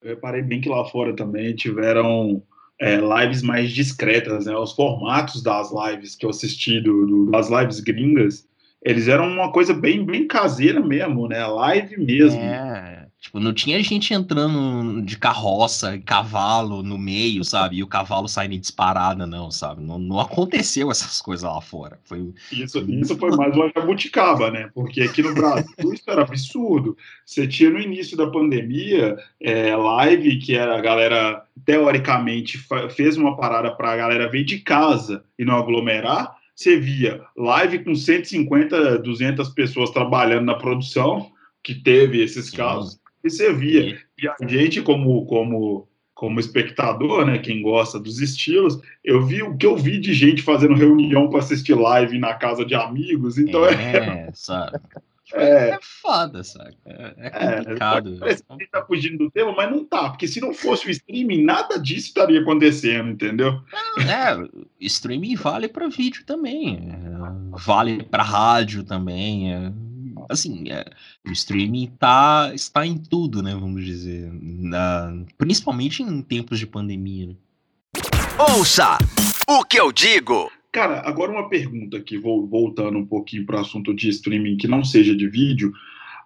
Eu reparei bem que lá fora também tiveram é, lives mais discretas, né? Os formatos das lives que eu assisti, do, do, das lives gringas, eles eram uma coisa bem, bem caseira mesmo, né? Live mesmo. É, Tipo, não tinha gente entrando de carroça e cavalo no meio, sabe? E o cavalo saindo disparada, não, sabe? Não, não aconteceu essas coisas lá fora. Foi... Isso, isso foi mais uma jabuticaba, né? Porque aqui no Brasil isso era absurdo. Você tinha no início da pandemia é, live que a galera, teoricamente, fez uma parada para a galera vir de casa e não aglomerar. Você via live com 150, 200 pessoas trabalhando na produção, que teve esses casos e você via. E a gente, como, como, como espectador, né, quem gosta dos estilos, eu vi o que eu vi de gente fazendo reunião para assistir live na casa de amigos. Então é, é sabe? É, é foda, sabe? É, é, é complicado. É, que tá fugindo do tema, mas não tá, porque se não fosse o streaming, nada disso estaria acontecendo, entendeu? É, streaming vale para vídeo também, é, vale para rádio também. Assim, é, o streaming tá, está em tudo, né? Vamos dizer. Na, principalmente em tempos de pandemia. Né? Ouça o que eu digo. Cara, agora uma pergunta aqui, vou voltando um pouquinho para o assunto de streaming que não seja de vídeo.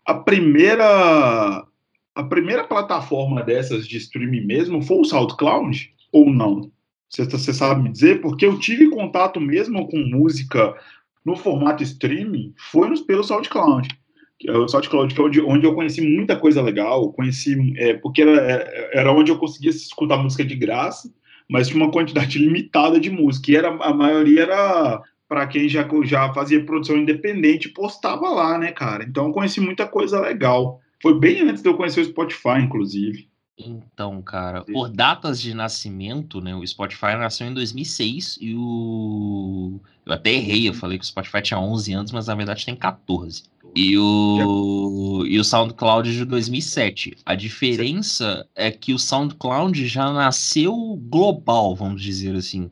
A primeira a primeira plataforma dessas de streaming mesmo foi o SoundCloud ou não? Você, você sabe me dizer? Porque eu tive contato mesmo com música no formato streaming foi nos, pelo SoundCloud. É o SoundCloud, que é onde, onde eu conheci muita coisa legal, conheci, é, porque era, é, era onde eu conseguia escutar música de graça, mas tinha uma quantidade limitada de música, e era, a maioria era para quem já, já fazia produção independente, postava lá, né, cara? Então eu conheci muita coisa legal. Foi bem antes de eu conhecer o Spotify, inclusive. Então, cara, por datas de nascimento, né? O Spotify nasceu em 2006 e o. Eu até errei, eu falei que o Spotify tinha 11 anos, mas na verdade tem 14. E o, e o SoundCloud de 2007. A diferença é que o SoundCloud já nasceu global, vamos dizer assim.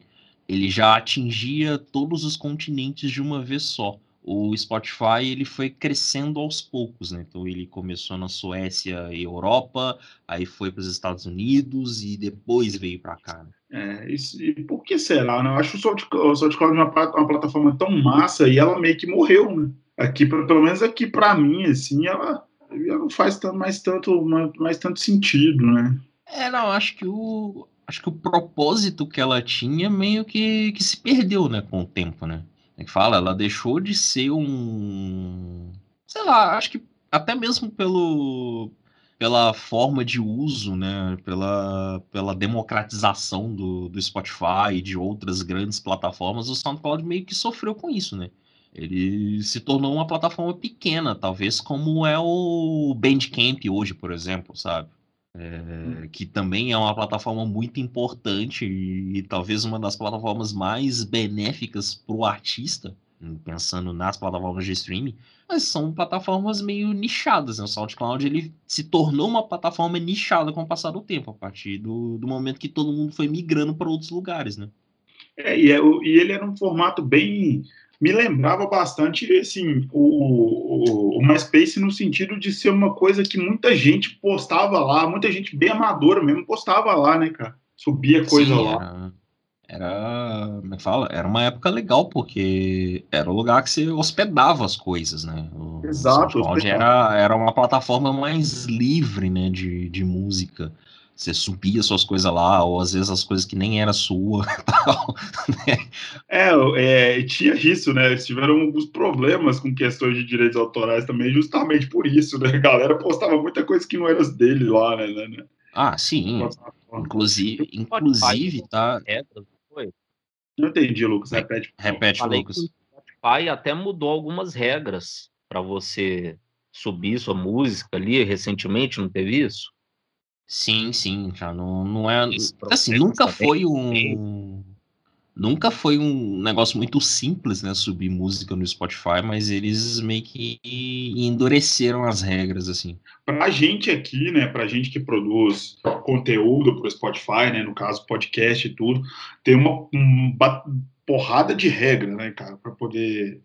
Ele já atingia todos os continentes de uma vez só o Spotify ele foi crescendo aos poucos, né? Então ele começou na Suécia e Europa, aí foi para os Estados Unidos e depois veio para cá. Né? É, isso, e por que será? Né? Eu acho o SoundCloud uma, uma plataforma tão massa e ela meio que morreu, né? Aqui, pelo menos aqui para mim, assim, ela, ela não faz tanto, mais, tanto, mais tanto sentido, né? É, não, acho que o acho que o propósito que ela tinha meio que, que se perdeu, né, com o tempo, né? É que fala? Ela deixou de ser um. Sei lá, acho que até mesmo pelo, pela forma de uso, né? Pela, pela democratização do, do Spotify e de outras grandes plataformas, o SoundCloud meio que sofreu com isso, né? Ele se tornou uma plataforma pequena, talvez como é o Bandcamp hoje, por exemplo, sabe? É, que também é uma plataforma muito importante e, e talvez uma das plataformas mais benéficas para o artista, pensando nas plataformas de streaming, mas são plataformas meio nichadas. Né? O SoundCloud ele se tornou uma plataforma nichada com o passar do tempo, a partir do, do momento que todo mundo foi migrando para outros lugares. Né? É, e, é, e ele era um formato bem me lembrava bastante assim o, o, o MySpace no sentido de ser uma coisa que muita gente postava lá, muita gente bem amadora mesmo postava lá, né, cara? Subia coisa Sim, lá. Era, era, como é fala? Era uma época legal, porque era o lugar que você hospedava as coisas, né? O Exato. Era, era uma plataforma mais livre, né, de, de música você subia suas coisas lá, ou às vezes as coisas que nem era sua. Tal, né? é, é, tinha isso, né? Eles tiveram alguns problemas com questões de direitos autorais também, justamente por isso, né? A galera postava muita coisa que não era dele lá, né? né? Ah, sim. Inclusive, inclusive tá. Não entendi, Lucas. Repete. Repete, Lucas. O Spotify até mudou algumas regras para você subir sua música ali recentemente, não teve isso? Sim, sim, já não, não é. Assim, nunca foi um. Nunca foi um negócio muito simples, né? Subir música no Spotify, mas eles meio que endureceram as regras, assim. Pra gente aqui, né? Pra gente que produz conteúdo pro Spotify, né? No caso, podcast e tudo, tem uma, uma porrada de regra, né, cara, para poder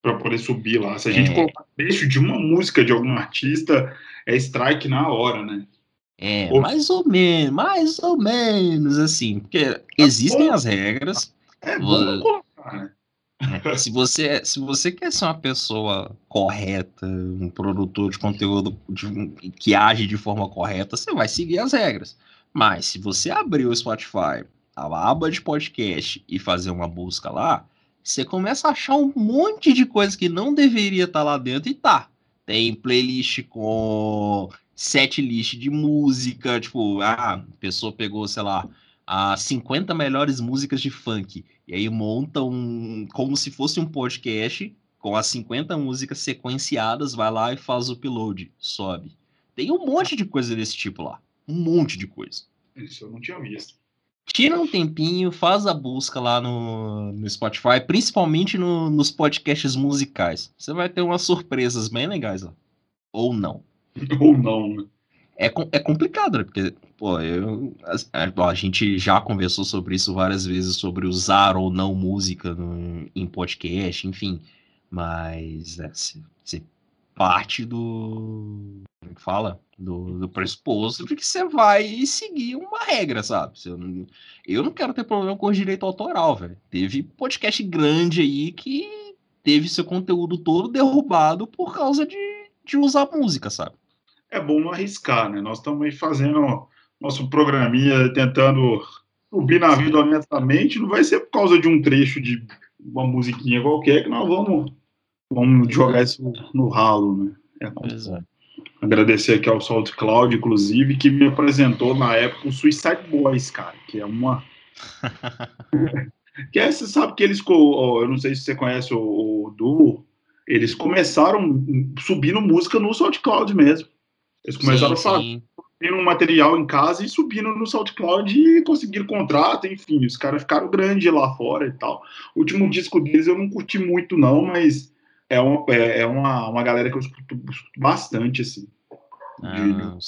para poder subir lá. Se a gente é. colocar trecho de uma música de algum artista, é strike na hora, né? É, Ou... mais ou menos, mais ou menos, assim, porque existem as regras. É bom colocar, né? É, se você, se você quer ser uma pessoa correta, um produtor de conteúdo de, que age de forma correta, você vai seguir as regras. Mas se você abrir o Spotify, a aba de podcast e fazer uma busca lá, você começa a achar um monte de coisa que não deveria estar tá lá dentro e tá. Tem playlist com set list de música, tipo, ah, a pessoa pegou, sei lá, as 50 melhores músicas de funk, e aí monta um, como se fosse um podcast, com as 50 músicas sequenciadas, vai lá e faz o upload, sobe. Tem um monte de coisa desse tipo lá, um monte de coisa. Isso eu não tinha visto. Tira um tempinho, faz a busca lá no, no Spotify, principalmente no, nos podcasts musicais. Você vai ter umas surpresas bem legais lá. Ou não. Ou não, né? É, é complicado, né? Porque, pô, eu, a, a, gente já conversou sobre isso várias vezes, sobre usar ou não música no, em podcast, enfim. Mas é, se parte do. Como é que fala? Do, do pressuposto de que você vai seguir uma regra, sabe? Eu não, eu não quero ter problema com o direito autoral, velho. Teve podcast grande aí que teve seu conteúdo todo derrubado por causa de, de usar música, sabe? É bom não arriscar, né? Nós estamos aí fazendo nosso programinha, tentando subir na vida honestamente. Não vai ser por causa de um trecho de uma musiquinha qualquer que nós vamos Vamos jogar isso no ralo, né? É. Agradecer aqui ao SoundCloud, inclusive, que me apresentou na época o Suicide Boys, cara, que é uma. que é, você sabe que eles. Eu não sei se você conhece o, o Du, eles começaram subindo música no SoundCloud mesmo. Eles começaram sim, a fazer um material em casa e subindo no SoundCloud e conseguiram contrato, enfim, os caras ficaram grandes lá fora e tal. O último disco deles eu não curti muito, não, mas é uma, é, é uma, uma galera que eu escuto, bastante, assim. Ah, de,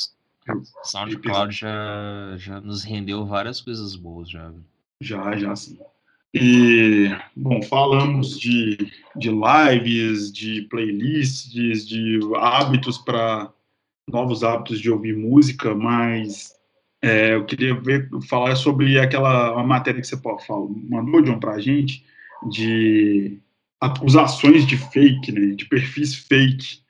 SoundCloud já, já nos rendeu várias coisas boas, já. Já, já, sim. E, bom, falamos de, de lives, de playlists, de hábitos para novos hábitos de ouvir música, mas é, eu queria ver, falar sobre aquela matéria que você falou, mandou, John, para a gente, de acusações de fake, né, de perfis fake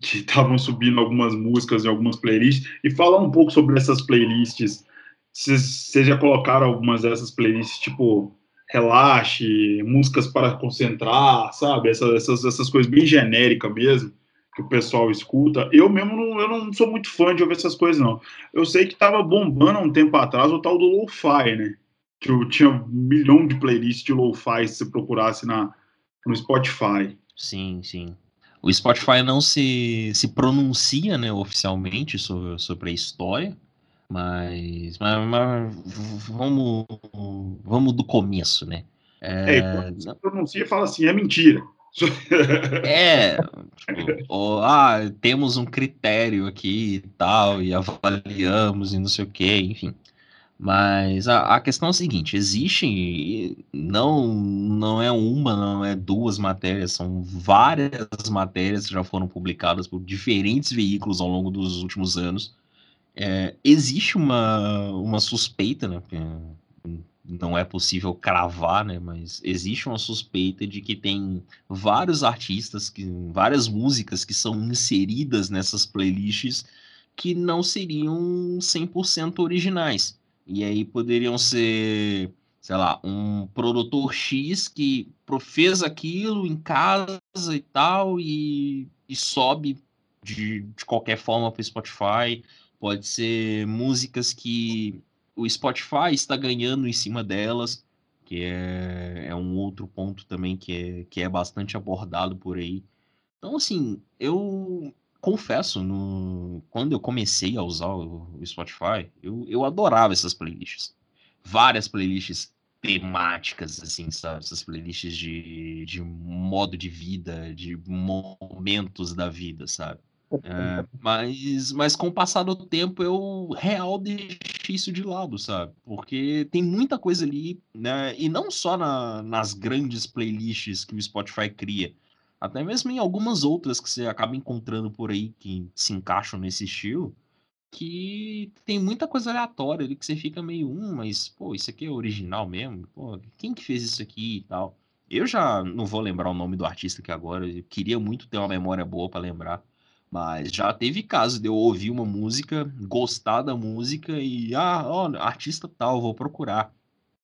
que estavam subindo algumas músicas em algumas playlists e falar um pouco sobre essas playlists. Vocês já colocaram algumas dessas playlists, tipo relaxe, músicas para concentrar, sabe? Essas, essas, essas coisas bem genéricas mesmo que o pessoal escuta. Eu mesmo não, eu não sou muito fã de ouvir essas coisas, não. Eu sei que estava bombando há um tempo atrás o tal do lo-fi, né? Que tinha um milhão de playlists de lo-fi se você procurasse na, no Spotify. Sim, sim. O Spotify não se, se pronuncia né, oficialmente sobre, sobre a história, mas, mas, mas vamos, vamos do começo, né? É, é se pronuncia fala assim, é mentira. É, tipo, oh, ah, temos um critério aqui e tal, e avaliamos e não sei o que, enfim. Mas a, a questão é a seguinte: existe, não, não é uma, não é duas matérias, são várias matérias que já foram publicadas por diferentes veículos ao longo dos últimos anos. É, existe uma, uma suspeita, né? Não é possível cravar, né? Mas existe uma suspeita de que tem vários artistas, que, várias músicas que são inseridas nessas playlists que não seriam 100% originais. E aí poderiam ser, sei lá, um produtor X que fez aquilo em casa e tal, e, e sobe de, de qualquer forma para o Spotify. Pode ser músicas que o Spotify está ganhando em cima delas, que é, é um outro ponto também que é, que é bastante abordado por aí. Então, assim, eu confesso, no, quando eu comecei a usar o, o Spotify, eu, eu adorava essas playlists. Várias playlists temáticas, assim, sabe? Essas playlists de, de modo de vida, de momentos da vida, sabe? É, mas, mas com o passar do tempo eu real deixei isso de lado, sabe? Porque tem muita coisa ali, né? E não só na, nas grandes playlists que o Spotify cria, até mesmo em algumas outras que você acaba encontrando por aí que se encaixam nesse estilo, que tem muita coisa aleatória ali que você fica meio, um, mas, pô, isso aqui é original mesmo? Pô, quem que fez isso aqui e tal? Eu já não vou lembrar o nome do artista aqui agora, eu queria muito ter uma memória boa para lembrar. Mas já teve caso de eu ouvir uma música, gostar da música e, ah, ó, artista tal, vou procurar.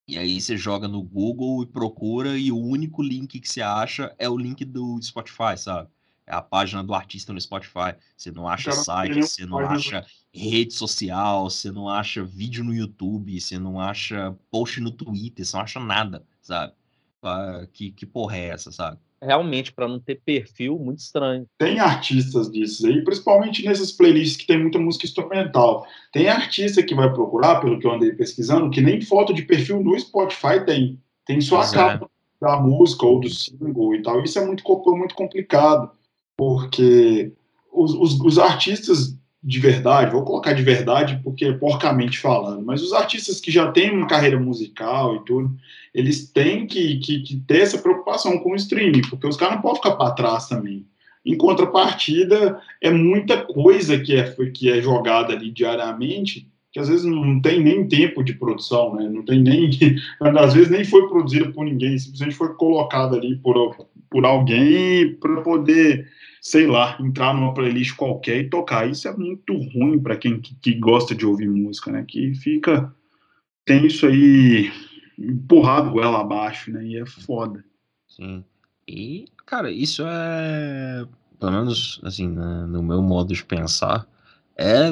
E aí você joga no Google e procura e o único link que você acha é o link do Spotify, sabe? É a página do artista no Spotify. Você não acha Cara, site, você não acha rede social, você não acha vídeo no YouTube, você não acha post no Twitter, você não acha nada, sabe? Que, que porra é essa, sabe? Realmente, para não ter perfil, muito estranho. Tem artistas disso aí, principalmente nessas playlists que tem muita música instrumental. Tem artista que vai procurar, pelo que eu andei pesquisando, que nem foto de perfil no Spotify tem. Tem só a capa é. da música ou do single e tal. Isso é muito, muito complicado, porque os, os, os artistas de verdade, vou colocar de verdade porque é porcamente falando, mas os artistas que já têm uma carreira musical e tudo, eles têm que, que, que ter essa preocupação com o streaming, porque os caras não podem ficar para trás também. Em contrapartida, é muita coisa que é, que é jogada ali diariamente, que às vezes não tem nem tempo de produção, né? não tem nem, às vezes nem foi produzida por ninguém, simplesmente foi colocada ali por, por alguém para poder sei lá, entrar numa playlist qualquer e tocar. Isso é muito ruim para quem que, que, gosta de ouvir música, né? Que fica tem isso aí empurrado goela abaixo, né? E é foda. Sim. E, cara, isso é, pelo menos assim, né, no meu modo de pensar, é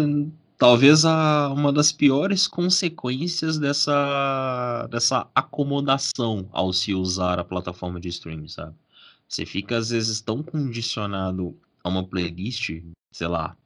talvez a, uma das piores consequências dessa, dessa acomodação ao se usar a plataforma de streaming, sabe? Você fica, às vezes, tão condicionado a uma playlist, sei lá.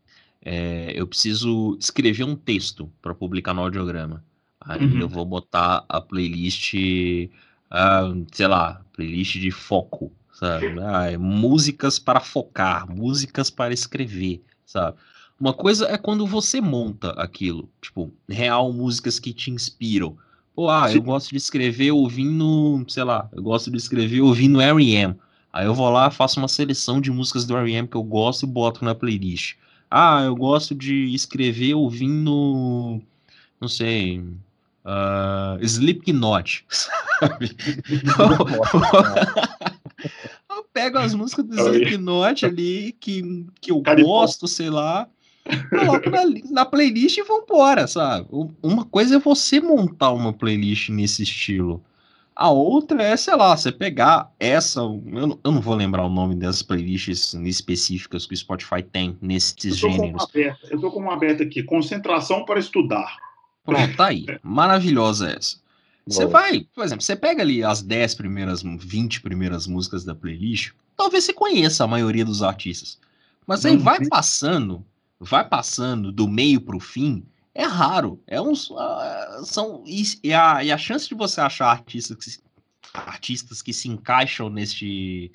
É, eu preciso escrever um texto para publicar no audiograma. Aí uhum. eu vou botar a playlist, uh, sei lá, playlist de foco, sabe? Ah, é músicas para focar, músicas para escrever, sabe? Uma coisa é quando você monta aquilo, tipo, real músicas que te inspiram. Pô, ah, eu gosto de escrever ouvindo, sei lá, eu gosto de escrever ouvindo R.E.M. Aí eu vou lá, faço uma seleção de músicas do R.E.M. que eu gosto e boto na playlist. Ah, eu gosto de escrever ouvindo, não sei, uh, Slipknot, sabe? eu pego as músicas do Slipknot ali que, que eu gosto, sei lá, coloco na, na playlist e vambora, sabe? Uma coisa é você montar uma playlist nesse estilo. A outra é, sei lá, você pegar essa. Eu não, eu não vou lembrar o nome dessas playlists específicas que o Spotify tem nesses eu gêneros. Aberta, eu tô com uma aberta aqui: concentração para estudar. Pronto, tá aí. Maravilhosa essa. Você vai, por exemplo, você pega ali as 10 primeiras, 20 primeiras músicas da playlist, talvez você conheça a maioria dos artistas. Mas aí vai passando, vai passando do meio para o fim, é raro. É uns, uh, são, e, a, e a chance de você achar artistas que, artistas que se encaixam neste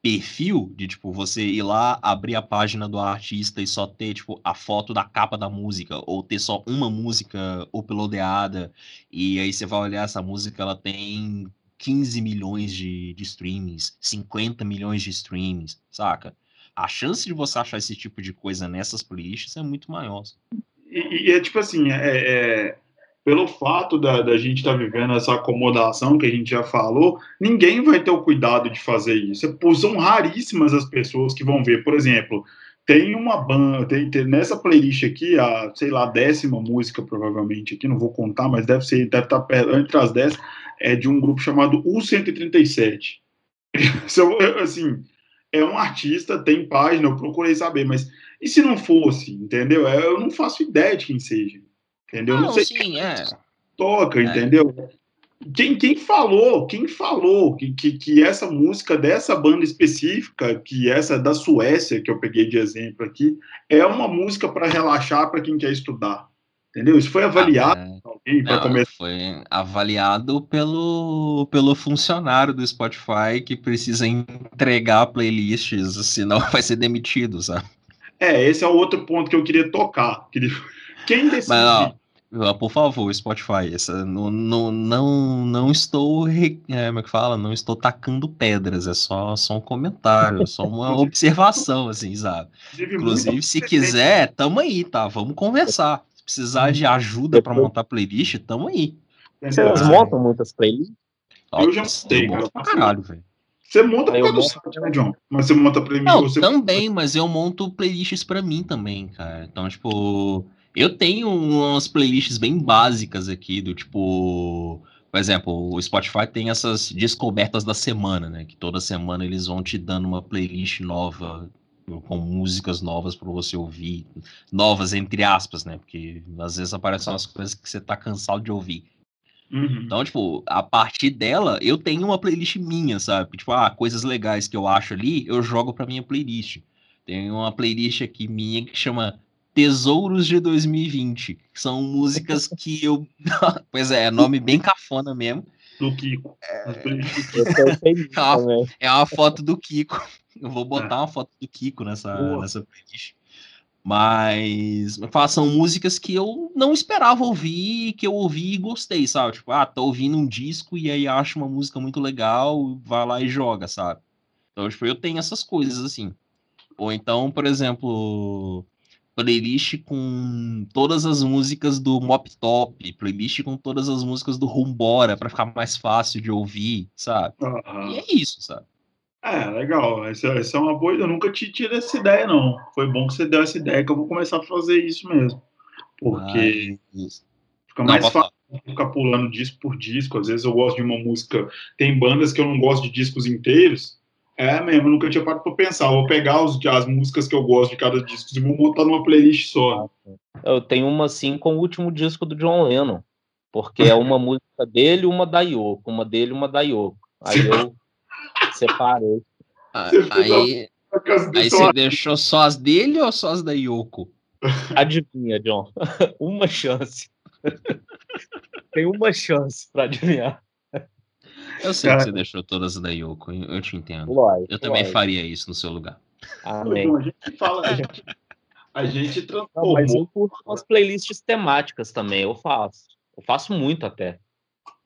perfil de tipo você ir lá abrir a página do artista e só ter tipo a foto da capa da música ou ter só uma música uploadada e aí você vai olhar essa música ela tem 15 milhões de, de streamings, 50 milhões de streamings, saca? A chance de você achar esse tipo de coisa nessas playlists é muito maior e, e é tipo assim, é, é pelo fato da, da gente estar tá vivendo essa acomodação que a gente já falou, ninguém vai ter o cuidado de fazer isso. É, são raríssimas as pessoas que vão ver. Por exemplo, tem uma banda, tem, tem, nessa playlist aqui, a, sei lá, décima música, provavelmente, aqui, não vou contar, mas deve ser, deve estar tá entre as dez, é de um grupo chamado U137. assim, é um artista, tem página, eu procurei saber, mas e se não fosse, entendeu? É, eu não faço ideia de quem seja, entendeu? Não, não sei sim, é. toca, é. entendeu? quem, quem falou, quem falou que, que, que, essa música dessa banda específica, que essa da Suécia, que eu peguei de exemplo aqui, é uma música para relaxar para quem quer estudar. Entendeu? Isso foi avaliado ah, alguém para começar. Foi avaliado pelo, pelo funcionário do Spotify que precisa entregar playlists, senão vai ser demitido, sabe? É, esse é o outro ponto que eu queria tocar. Quem decide? Mas, ó, por favor, Spotify, essa, não, não, não, não estou, é, como é que fala? Não estou tacando pedras, é só, só um comentário, é só uma observação, assim, sabe? Inclusive, se quiser, tamo aí, tá? Vamos conversar precisar de ajuda para montar playlist, tamo aí. Vocês montam muitas playlists? Eu já montei, cara. caralho, velho. Você monta causa do site, né, John? Mas você monta playlist. Não, você... também, mas eu monto playlists para mim também, cara. Então, tipo, eu tenho umas playlists bem básicas aqui, do tipo. Por exemplo, o Spotify tem essas descobertas da semana, né? Que toda semana eles vão te dando uma playlist nova com músicas novas para você ouvir, novas entre aspas, né? Porque às vezes aparecem umas coisas que você tá cansado de ouvir. Uhum. Então, tipo, a partir dela, eu tenho uma playlist minha, sabe? Tipo, ah, coisas legais que eu acho ali, eu jogo pra minha playlist. Tem uma playlist aqui minha que chama Tesouros de 2020. Que são músicas que eu. pois é, é nome bem cafona mesmo. Do Kiko. É, é, uma, é uma foto do Kiko. Eu vou botar é. uma foto do Kiko nessa, nessa playlist. Mas são músicas que eu não esperava ouvir, que eu ouvi e gostei, sabe? Tipo, ah, tô ouvindo um disco e aí acho uma música muito legal, vai lá e joga, sabe? Então, tipo, eu tenho essas coisas assim. Ou então, por exemplo, playlist com todas as músicas do Mop Top, playlist com todas as músicas do Rumbora, para ficar mais fácil de ouvir, sabe? Uhum. E é isso, sabe? É, legal. Essa, essa é uma boa. Eu nunca te tive essa ideia, não. Foi bom que você deu essa ideia que eu vou começar a fazer isso mesmo. Porque Ai, fica mais não, fácil ficar pulando disco por disco. Às vezes eu gosto de uma música. Tem bandas que eu não gosto de discos inteiros. É mesmo, eu nunca tinha parado para pensar. Eu vou pegar os, as músicas que eu gosto de cada disco e vou montar numa playlist só. Eu tenho uma assim com o último disco do John Lennon. Porque é uma música dele e uma da Yoko. Uma dele e uma da Yoko. Aí eu Separei. Ah, aí, aí você deixou só as dele ou só as da Yoko? Adivinha, John. uma chance. Tem uma chance para adivinhar. Eu sei que você deixou todas da Yoko, eu te entendo. Lógico, eu também lógico. faria isso no seu lugar. Amém. a gente fala, a gente, a gente transformou. Não, mas eu curto umas playlists temáticas também, eu faço. Eu faço muito até.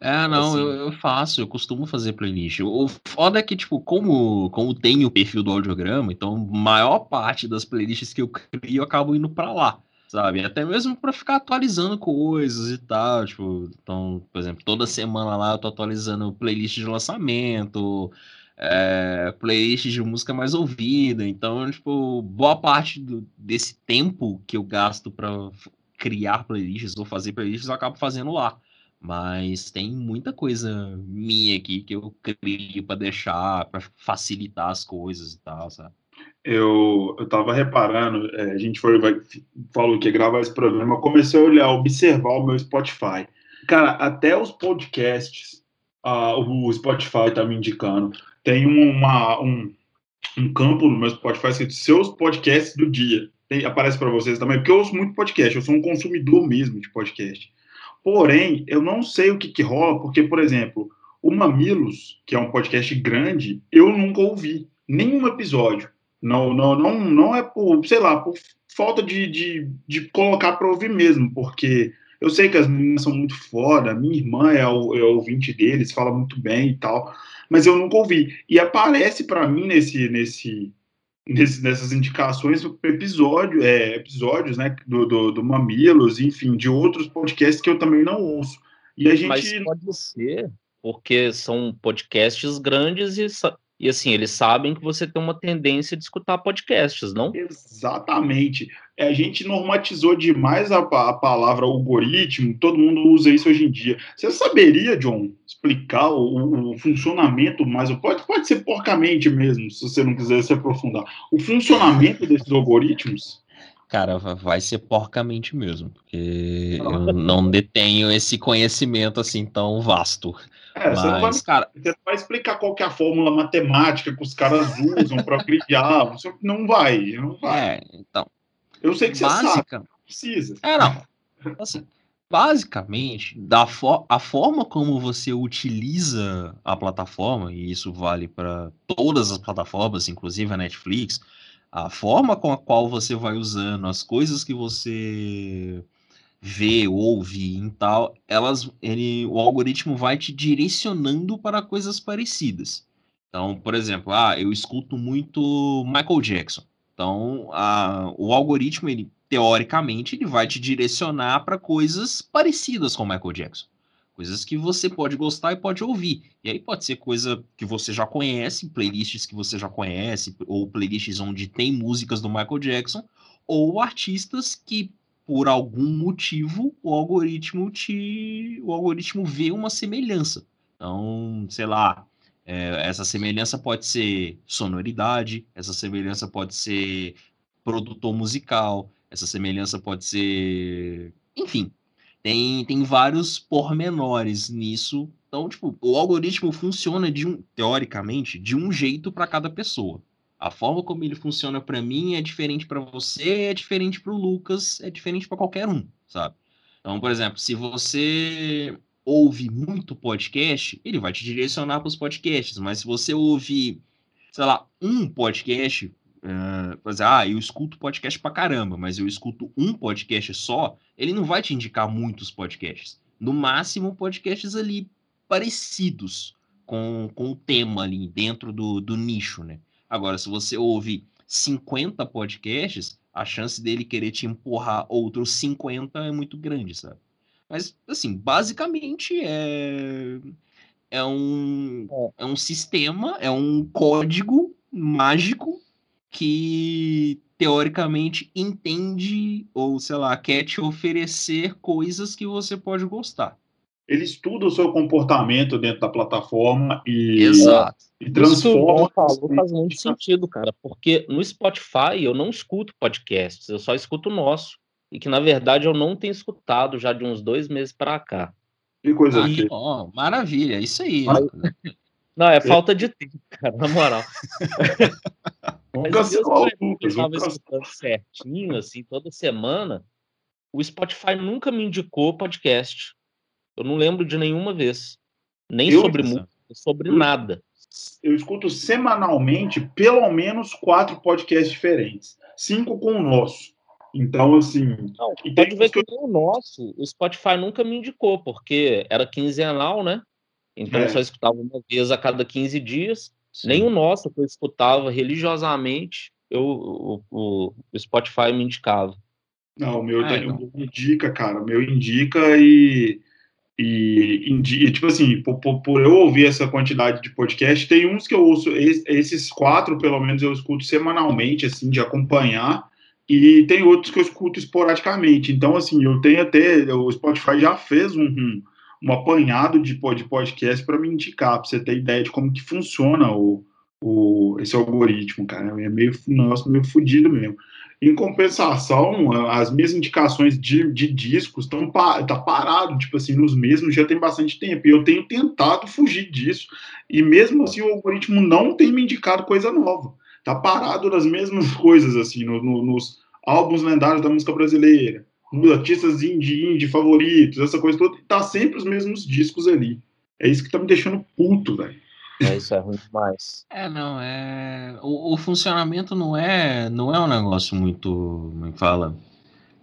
É, não, assim. eu, eu, faço, eu costumo fazer playlist. O foda é que, tipo, como, como tem o perfil do audiograma, então maior parte das playlists que eu crio eu acabo indo para lá, sabe? Até mesmo para ficar atualizando coisas e tal. Tipo, então, por exemplo, toda semana lá eu tô atualizando playlist de lançamento, é, playlist de música mais ouvida. Então, tipo, boa parte do, desse tempo que eu gasto para criar playlists ou fazer playlists eu acabo fazendo lá. Mas tem muita coisa minha aqui que eu crio para deixar, para facilitar as coisas e tal, sabe? Eu, eu tava reparando, é, a gente foi, vai, falou que ia gravar esse programa, comecei a olhar, observar o meu Spotify. Cara, até os podcasts, uh, o Spotify tá me indicando. Tem uma, um, um campo no meu Spotify escrito seus podcasts do dia. Tem, aparece para vocês também, porque eu ouço muito podcast, eu sou um consumidor mesmo de podcast. Porém, eu não sei o que, que rola, porque, por exemplo, o Mamilos, que é um podcast grande, eu nunca ouvi nenhum episódio. Não, não, não, não é por, sei lá, por falta de, de, de colocar para ouvir mesmo, porque eu sei que as meninas são muito foda, minha irmã é, o, é ouvinte deles, fala muito bem e tal, mas eu nunca ouvi. E aparece para mim nesse, nesse, nesse, nessas indicações episódio, é, episódios né, do, do, do, Mamilos, enfim, de outros podcasts que eu também não ouço. E a gente. Mas pode ser, porque são podcasts grandes e e assim, eles sabem que você tem uma tendência de escutar podcasts, não? Exatamente. É, a gente normatizou demais a, a, palavra algoritmo, todo mundo usa isso hoje em dia. Você saberia, John, explicar o, o, funcionamento mais. Pode, pode ser porcamente mesmo, se você não quiser se aprofundar. O funcionamento desses algoritmos? Cara, vai ser porcamente mesmo, porque eu não detenho esse conhecimento assim tão vasto. É, Mas, você, não vai, cara... você vai explicar qual é a fórmula matemática que os caras usam para criar. Você não vai, não vai. É, então. Eu sei que você básica... sabe, não precisa. É, não. Assim, basicamente, da fo a forma como você utiliza a plataforma, e isso vale para todas as plataformas, inclusive a Netflix, a forma com a qual você vai usando as coisas que você vê, ouve e tal, elas, ele, o algoritmo vai te direcionando para coisas parecidas. Então, por exemplo, ah, eu escuto muito Michael Jackson. Então, a, o algoritmo ele teoricamente, ele vai te direcionar para coisas parecidas com Michael Jackson. Coisas que você pode gostar e pode ouvir. E aí pode ser coisa que você já conhece, playlists que você já conhece, ou playlists onde tem músicas do Michael Jackson, ou artistas que, por algum motivo, o algoritmo te. o algoritmo vê uma semelhança. Então, sei lá, é, essa semelhança pode ser sonoridade, essa semelhança pode ser produtor musical, essa semelhança pode ser. Enfim, tem, tem vários pormenores nisso. Então, tipo, o algoritmo funciona de um, teoricamente, de um jeito para cada pessoa. A forma como ele funciona para mim é diferente para você, é diferente para o Lucas, é diferente para qualquer um, sabe? Então, por exemplo, se você ouve muito podcast, ele vai te direcionar para os podcasts, mas se você ouve, sei lá, um podcast, Uh, ah, eu escuto podcast pra caramba, mas eu escuto um podcast só, ele não vai te indicar muitos podcasts. No máximo, podcasts ali parecidos com, com o tema ali dentro do, do nicho, né? Agora, se você ouve 50 podcasts, a chance dele querer te empurrar outros 50 é muito grande, sabe? Mas, assim, basicamente é, é, um, é, é um sistema, é um código mágico que teoricamente entende ou sei lá quer te oferecer coisas que você pode gostar. Ele estuda o seu comportamento dentro da plataforma e, Exato. e transforma. Isso falou faz muito sentido, cara, porque no Spotify eu não escuto podcasts, eu só escuto o nosso e que na verdade eu não tenho escutado já de uns dois meses para cá. Que coisa aí, oh, maravilha, isso aí. Não, é falta de tempo, cara, na moral. Mas eu estava escutando certinho, assim, toda semana, o Spotify nunca me indicou podcast. Eu não lembro de nenhuma vez. Nem eu, sobre música, sobre eu, nada. Eu escuto semanalmente pelo menos quatro podcasts diferentes. Cinco com o nosso. Então, assim. Não, pode ver que, que eu... o nosso, o Spotify nunca me indicou, porque era quinzenal, né? Então é. eu só escutava uma vez a cada 15 dias. Sim. Nem o nosso que eu escutava religiosamente, eu, o, o, o Spotify me indicava. Não, o meu, é, então. indica, cara. O meu indica e. E, e tipo assim, por, por, por, eu ouvir essa quantidade de podcast, tem uns que eu ouço, esses quatro, pelo menos, eu escuto semanalmente, assim, de acompanhar, e tem outros que eu escuto esporadicamente. Então, assim, eu tenho até. O Spotify já fez um, um um apanhado de, podcast para me indicar, para você ter ideia de como que funciona o, o, esse algoritmo, cara. É meio, negócio meio fodido mesmo. Em compensação, as minhas indicações de, de discos estão tá parado, tipo assim, nos mesmos já tem bastante tempo. E eu tenho tentado fugir disso. E mesmo assim, o algoritmo não tem me indicado coisa nova. Tá parado nas mesmas coisas, assim, no, no, nos álbuns lendários da música brasileira, artistas indie, indie favoritos, essa coisa toda, e tá sempre os mesmos discos ali. É isso que tá me deixando puto, velho. É, isso é ruim demais. É, não, é. O, o, funcionamento não é, não é um negócio muito. Como é fala?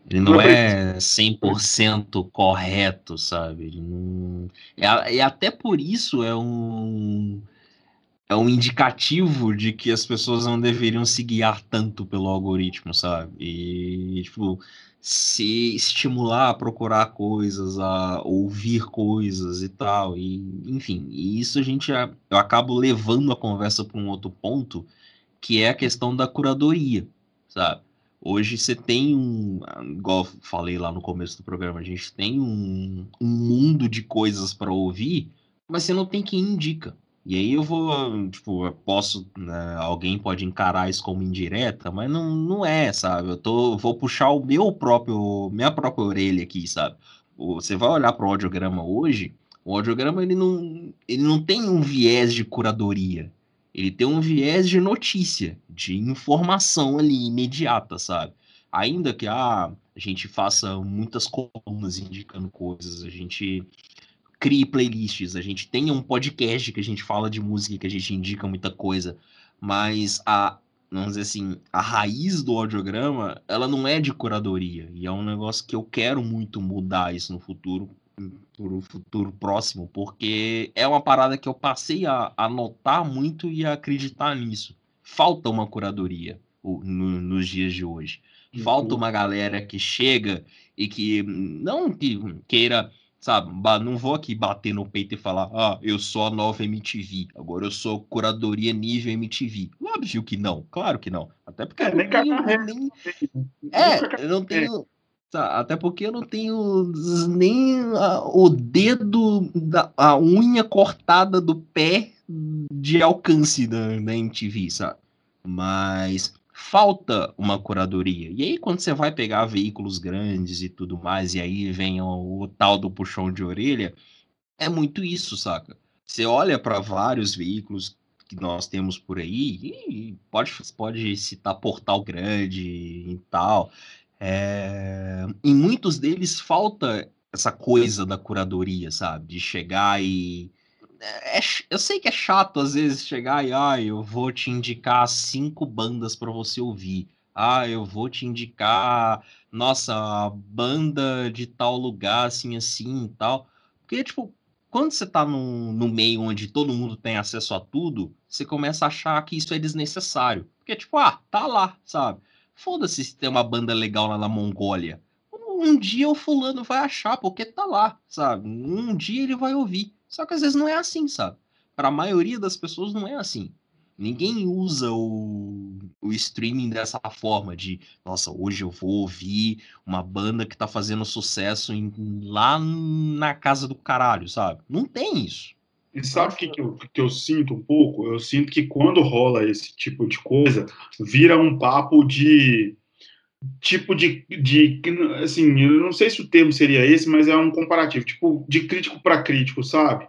Ele não, não é 100% correto, sabe? Ele não... É, e até por isso é um é um indicativo de que as pessoas não deveriam se guiar tanto pelo algoritmo, sabe? E, tipo, se estimular a procurar coisas, a ouvir coisas e tal. E, enfim, e isso a gente, eu acabo levando a conversa para um outro ponto, que é a questão da curadoria, sabe? Hoje você tem um, igual eu falei lá no começo do programa, a gente tem um, um mundo de coisas para ouvir, mas você não tem quem indica. E aí eu vou, tipo, eu posso, né, alguém pode encarar isso como indireta, mas não, não é, sabe? Eu tô, vou puxar o meu próprio, minha própria orelha aqui, sabe? Você vai olhar para o audiograma hoje, o audiograma ele não, ele não tem um viés de curadoria, ele tem um viés de notícia, de informação ali imediata, sabe? Ainda que ah, a gente faça muitas colunas indicando coisas, a gente crie playlists, a gente tem um podcast que a gente fala de música, que a gente indica muita coisa, mas a, vamos dizer assim, a raiz do audiograma, ela não é de curadoria, e é um negócio que eu quero muito mudar isso no futuro, para o futuro próximo, porque é uma parada que eu passei a, a notar muito e a acreditar nisso. Falta uma curadoria no, nos dias de hoje. Falta uhum. uma galera que chega e que não que queira Sabe, não vou aqui bater no peito e falar, ah, eu sou a nova MTV, agora eu sou curadoria nível MTV. Óbvio que não, claro que não. Até porque é, eu não tenho, nem... É, eu não tenho. Até porque eu não tenho nem a, o dedo, da, a unha cortada do pé de alcance da, da MTV, sabe? Mas falta uma curadoria. E aí, quando você vai pegar veículos grandes e tudo mais, e aí vem o, o tal do puxão de orelha, é muito isso, saca? Você olha para vários veículos que nós temos por aí, e pode, pode citar Portal Grande e tal. É... Em muitos deles falta essa coisa da curadoria, sabe? De chegar e é, é eu sei que é chato às vezes chegar e, ah, eu vou te indicar cinco bandas para você ouvir. Ah, eu vou te indicar, nossa, a banda de tal lugar, assim, assim e tal. Porque, tipo, quando você tá no, no meio onde todo mundo tem acesso a tudo, você começa a achar que isso é desnecessário. Porque, tipo, ah, tá lá, sabe? Foda-se se tem uma banda legal lá na Mongólia. Um dia o fulano vai achar, porque tá lá, sabe? Um dia ele vai ouvir. Só que às vezes não é assim, sabe? Para a maioria das pessoas não é assim. Ninguém usa o, o streaming dessa forma de, nossa, hoje eu vou ouvir uma banda que tá fazendo sucesso em, lá na casa do caralho, sabe? Não tem isso. E sabe o que, que, que eu sinto um pouco? Eu sinto que quando rola esse tipo de coisa, vira um papo de tipo de, de assim, eu não sei se o termo seria esse, mas é um comparativo, tipo de crítico para crítico, sabe?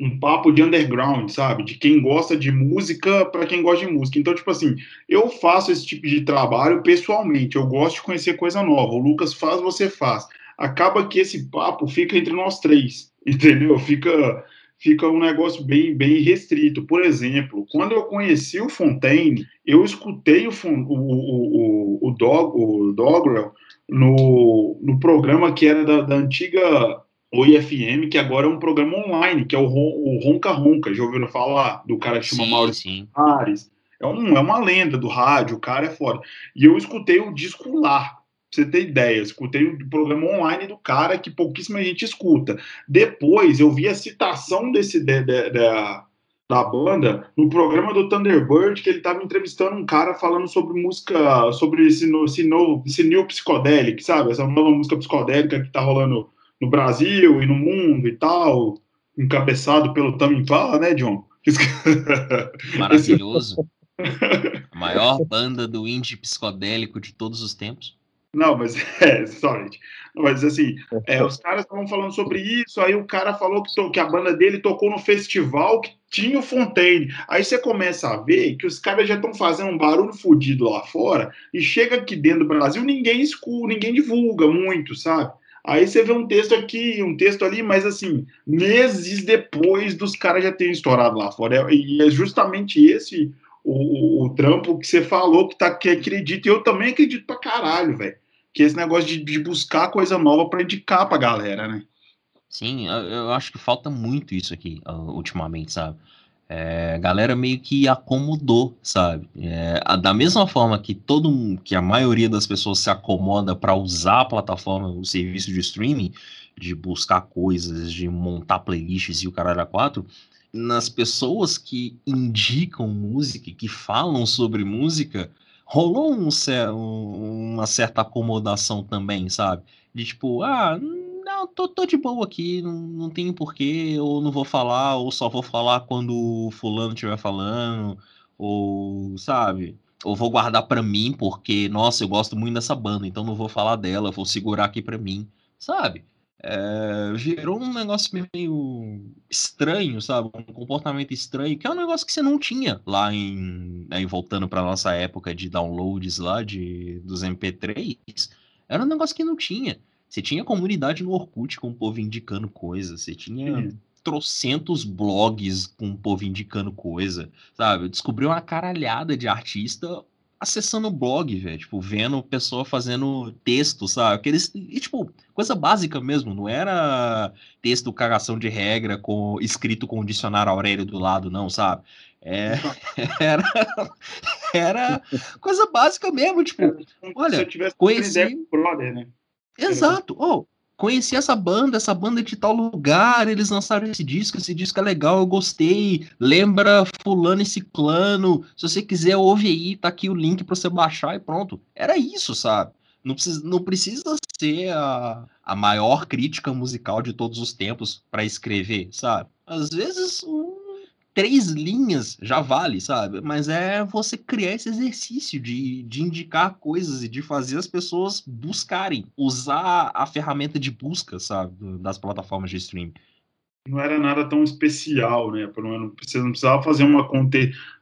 Um papo de underground, sabe? De quem gosta de música para quem gosta de música. Então, tipo assim, eu faço esse tipo de trabalho pessoalmente, eu gosto de conhecer coisa nova. O Lucas faz, você faz. Acaba que esse papo fica entre nós três, entendeu? Fica fica um negócio bem, bem restrito. Por exemplo, quando eu conheci o Fontaine, eu escutei o, o, o, o, Dog, o Dogrel no, no programa que era da, da antiga OIFM, que agora é um programa online, que é o, o Ronca Ronca. Já ouviram falar do cara que chama sim, Maurício Ares? É, um, é uma lenda do rádio, o cara é foda. E eu escutei o disco lá, você ter ideia, escutei o programa online do cara que pouquíssima gente escuta. Depois eu vi a citação desse de, de, de, da banda no programa do Thunderbird, que ele estava entrevistando um cara falando sobre música, sobre esse, esse novo, esse new psicodélico, sabe? Essa nova música psicodélica que tá rolando no Brasil e no mundo e tal, encabeçado pelo Tame Impala, né, John? Maravilhoso. A maior banda do indie psicodélico de todos os tempos. Não, mas é, sorry. Mas assim, é, os caras estavam falando sobre isso, aí o cara falou que, to, que, a banda dele tocou no festival que tinha o Fontaine. Aí você começa a ver que os caras já estão fazendo um barulho fodido lá fora, e chega aqui dentro do Brasil, ninguém escuta, ninguém divulga muito, sabe? Aí você vê um texto aqui, um texto ali, mas assim, meses depois dos caras já terem estourado lá fora. E é justamente esse o, o, trampo que você falou que, tá, que acredita, e eu também acredito pra caralho, velho. Que esse negócio de, de buscar coisa nova para indicar pra galera, né? Sim, eu, eu, acho que falta muito isso aqui, ultimamente, sabe? É, a galera meio que acomodou, sabe? É, da mesma forma que todo que a maioria das pessoas se acomoda para usar a plataforma, o serviço de streaming, de buscar coisas, de montar playlists e o caralho a quatro, nas pessoas que indicam música, que falam sobre música, rolou um, uma certa acomodação também, sabe? De tipo, ah, não, tô, tô de boa aqui, não, não tenho porquê, ou não vou falar, ou só vou falar quando o fulano estiver falando, ou, sabe? Ou vou guardar para mim, porque, nossa, eu gosto muito dessa banda, então não vou falar dela, vou segurar aqui para mim, sabe? É, gerou um negócio meio estranho, sabe? Um comportamento estranho, que é um negócio que você não tinha lá em. Aí, voltando para nossa época de downloads lá de, dos MP3, era um negócio que não tinha. Você tinha comunidade no Orkut com o povo indicando coisa, você tinha Sim. trocentos blogs com o povo indicando coisa, sabe? Eu descobri uma caralhada de artista acessando o blog, velho, tipo, vendo pessoa fazendo texto, sabe? Aqueles, e, tipo, coisa básica mesmo, não era texto cagação de regra com escrito com o dicionário Aurélio do lado, não, sabe? É, era, era coisa básica mesmo, tipo, é, olha, se eu tivesse conheci... brother, né? Exato, oh, conheci essa banda, essa banda de tal lugar, eles lançaram esse disco, esse disco é legal, eu gostei, lembra fulano e ciclano, se você quiser ouve aí, tá aqui o link para você baixar e pronto. Era isso, sabe? Não precisa, não precisa ser a, a maior crítica musical de todos os tempos para escrever, sabe? Às vezes um três linhas já vale, sabe? Mas é você criar esse exercício de, de indicar coisas e de fazer as pessoas buscarem, usar a ferramenta de busca, sabe? Das plataformas de streaming. Não era nada tão especial, né? Você não precisava fazer uma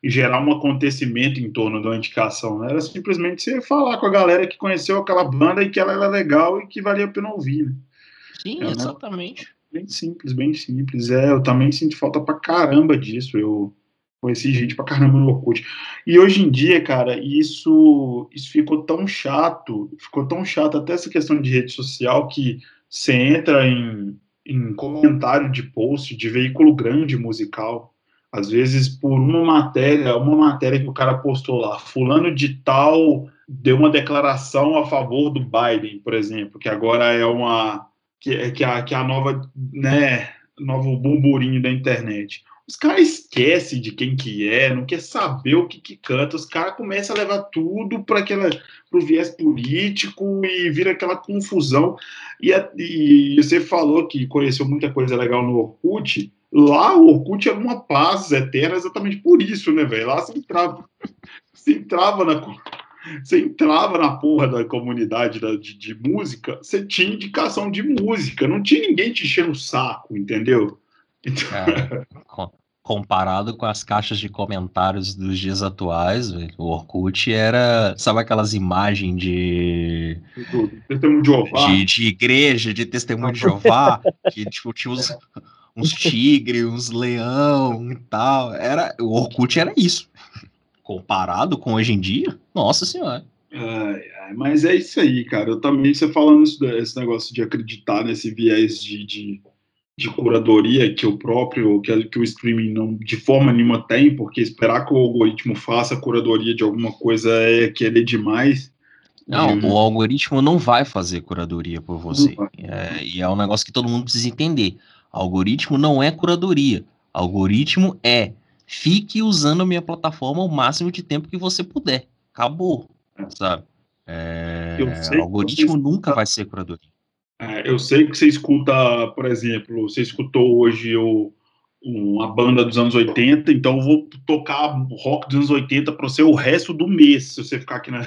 gerar um acontecimento em torno da indicação, né? Era simplesmente você falar com a galera que conheceu aquela banda e que ela era legal e que valia a pena ouvir. Né? Sim, exatamente. Bem simples, bem simples. É, eu também sinto falta pra caramba disso. Eu conheci gente pra caramba no Orkut. E hoje em dia, cara, isso, isso ficou tão chato, ficou tão chato até essa questão de rede social que você entra em, em comentário de post de veículo grande musical, às vezes por uma matéria, uma matéria que o cara postou lá, fulano de tal deu uma declaração a favor do Biden, por exemplo, que agora é uma que é que a, que a nova, né, novo burburinho da internet. Os caras esquecem de quem que é, não quer saber o que, que canta, os caras começam a levar tudo para aquela pro viés político e vira aquela confusão. E, e você falou que conheceu muita coisa legal no Orkut. Lá o Orkut era uma paz eterna exatamente por isso, né, velho? Lá você entrava, você entrava na você entrava na porra da comunidade da, de, de, música, você tinha indicação de música, não tinha ninguém te enchendo o saco, entendeu? Então... É, comparado com as caixas de comentários dos dias atuais, o Orkut era, sabe aquelas imagens de testemunho de Jeová, de, de igreja, de testemunho de Jeová, que tipo, tinha uns, uns tigres, uns leão e tal, era, o Orkut era isso comparado com hoje em dia, nossa senhora. Mas é isso aí, cara. Eu também, você falando isso, esse negócio de acreditar nesse viés de, de, de curadoria que o próprio, que, que, o streaming não de forma nenhuma tem, porque esperar que o algoritmo faça a curadoria de alguma coisa é querer demais. Não, o algoritmo não vai fazer curadoria por você. É, e é um negócio que todo mundo precisa entender. Algoritmo não é curadoria. Algoritmo é fique usando a minha plataforma o máximo de tempo que você puder. Acabou, sabe? É, o algoritmo nunca vai ser curadoria. É, eu sei que você escuta, por exemplo, você escutou hoje o, uma banda dos anos 80, então eu vou tocar rock dos anos 80 para você o resto do mês, se você ficar aqui na,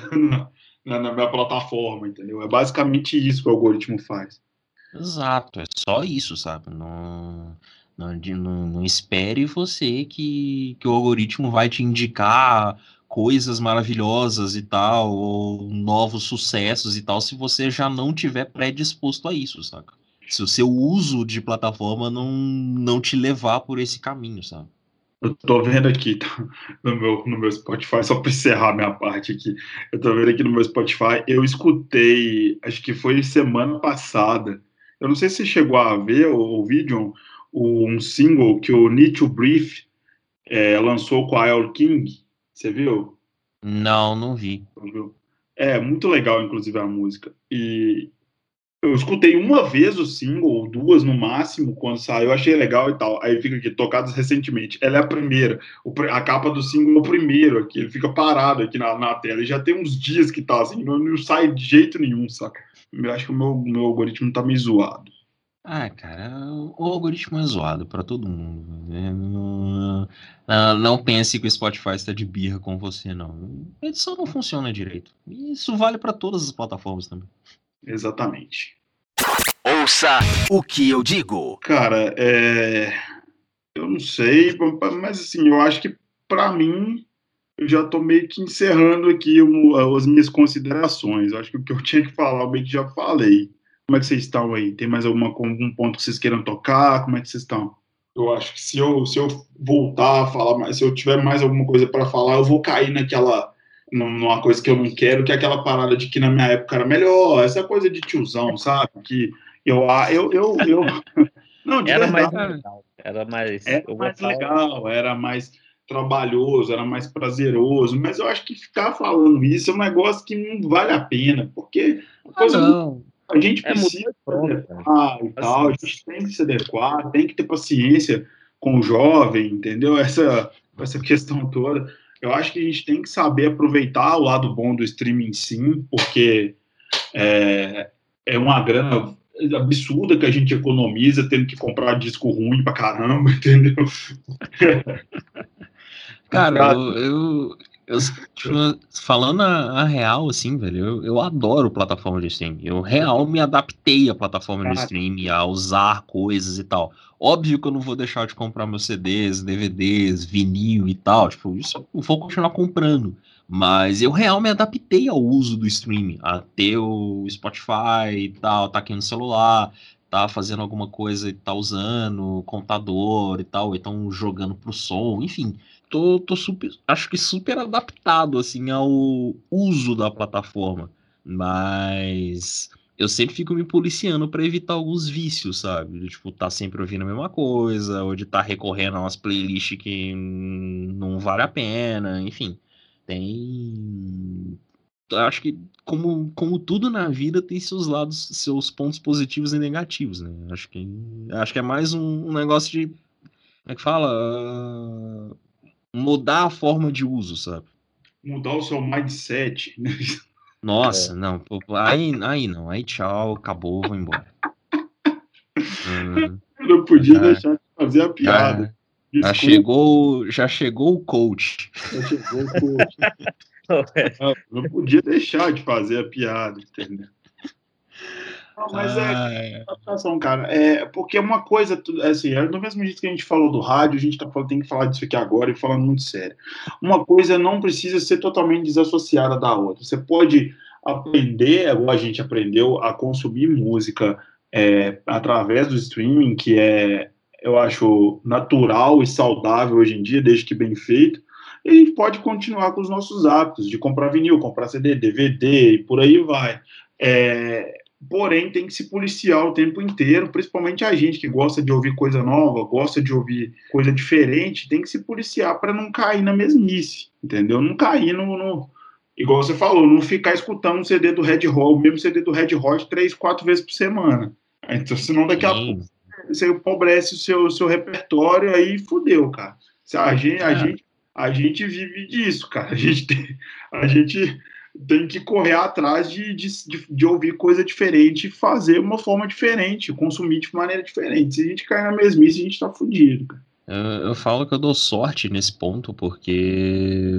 na, na minha plataforma, entendeu? É basicamente isso que o algoritmo faz. Exato, é só isso, sabe? Não, não, não, não espere você que, que o algoritmo vai te indicar coisas maravilhosas e tal, ou novos sucessos e tal, se você já não tiver predisposto a isso, saca? Se o seu uso de plataforma não, não te levar por esse caminho, sabe? Eu tô vendo aqui tá, no, meu, no meu Spotify, só para encerrar minha parte aqui, eu tô vendo aqui no meu Spotify, eu escutei, acho que foi semana passada, eu não sei se chegou a ver o, o vídeo, um single que o Need to Brief é, lançou com a El King. Você viu? Não, não vi. É, muito legal, inclusive, a música. E eu escutei uma vez o single, ou duas no máximo, quando saiu, achei legal e tal. Aí fica aqui, tocados recentemente. Ela é a primeira. A capa do single é o primeiro aqui. Ele fica parado aqui na, na tela. E já tem uns dias que tá assim, não, não sai de jeito nenhum, saca? Eu acho que o meu, meu algoritmo tá meio zoado. Ah, cara, o algoritmo é zoado pra todo mundo. né? Não, não, não pense que o Spotify está de birra com você, não. A edição não funciona direito. Isso vale pra todas as plataformas também. Exatamente. Ouça o que eu digo. Cara, é... eu não sei, mas assim, eu acho que pra mim eu já tô meio que encerrando aqui o- as minhas considerações. Eu acho que o que eu tinha que falar, eu meio que já falei. Como é que vocês estão aí? Tem mais alguma, algum ponto que vocês queiram tocar? Como é que vocês estão? Eu acho que se eu, se eu voltar a falar mais, se eu tiver mais alguma coisa para falar, eu vou cair naquela, num- numa coisa que eu não quero, que é aquela parada de que na minha época era melhor, essa coisa de tiozão, sabe? Que eu, ah, eu, eu, eu... Não, de Era mais verdade. legal. Era mais. Era mais legal, era mais trabalhoso, era mais prazeroso, mas eu acho que ficar falando isso é um negócio que não vale a pena, porque a coisa não. A gente É, precisa e pronto, adequar e tal, a gente tem que se adequar, tem que ter paciência com o jovem, entendeu? Essa, essa questão toda. Eu acho que a gente tem que saber aproveitar o lado bom do streaming sim, porque é, é uma grana absurda que a gente economiza tendo que comprar disco ruim pra caramba, entendeu? Cara, eu, eu, eu, tipo, falando a, a real, assim, velho, eu, eu adoro plataforma de streaming. Eu real me adaptei à plataforma de Cara. streaming, a usar coisas e tal. Óbvio que eu não vou deixar de comprar meus CDs, DVDs, vinil e tal. Tipo, isso eu vou continuar comprando. Mas eu real me adaptei ao uso do streaming, a ter o Spotify e tal, tá aqui no celular, tá fazendo alguma coisa e tá usando computador e tal, ou então jogando pro som, enfim tô, tô super, acho que super adaptado assim ao uso da plataforma, mas eu sempre fico me policiando para evitar alguns vícios, sabe? De, tipo, tá sempre ouvindo a mesma coisa, ou de estar tá recorrendo a umas playlists que não vale a pena, enfim. Tem acho que como, como tudo na vida tem seus lados, seus pontos positivos e negativos, né? Acho que acho que é mais um, um negócio de como é que fala? Mudar a forma de uso, sabe? Mudar o seu mindset. né? Nossa, não, pô, aí, aí não, aí tchau, acabou, vou embora. Hum, Eu não podia Já- deixar de fazer a já, piada. já Desculpa, chegou, já chegou o coach. já chegou o coach. Não, não podia deixar de fazer a piada, entendeu? Não, mas é Ai, adaptação, cara. É, porque uma coisa, tu- assim, é do mesmo jeito que a gente falou do rádio, a gente tá falando, tem que falar disso aqui agora e falando muito sério. Uma coisa não precisa ser totalmente desassociada da outra. Você pode aprender, igual a gente aprendeu, a consumir música é, através do streaming, que é, eu acho, natural e saudável hoje em dia, desde que bem feito. E a gente pode continuar com os nossos hábitos de comprar vinil, comprar CD, DVD e por aí vai. É, porém tem que se policiar o tempo inteiro, principalmente a gente que gosta de ouvir coisa nova, gosta de ouvir coisa diferente, tem que se policiar para não cair na mesmice, entendeu? Não cair no, no- igual você falou, não ficar escutando um CD do Red Hot, o mesmo CD do Red Hot três, quatro vezes por semana. Então, senão daqui a pouco você empobrece o seu, seu repertório aí fudeu, cara. A gente, a, É. gente, a gente vive disso, cara. A gente a gente tem que correr atrás de, de, de, de ouvir coisa diferente e fazer uma forma diferente, consumir de maneira diferente. Se a gente cair na mesmice, a gente tá fudido, cara. Eu, eu falo que eu dou sorte nesse ponto porque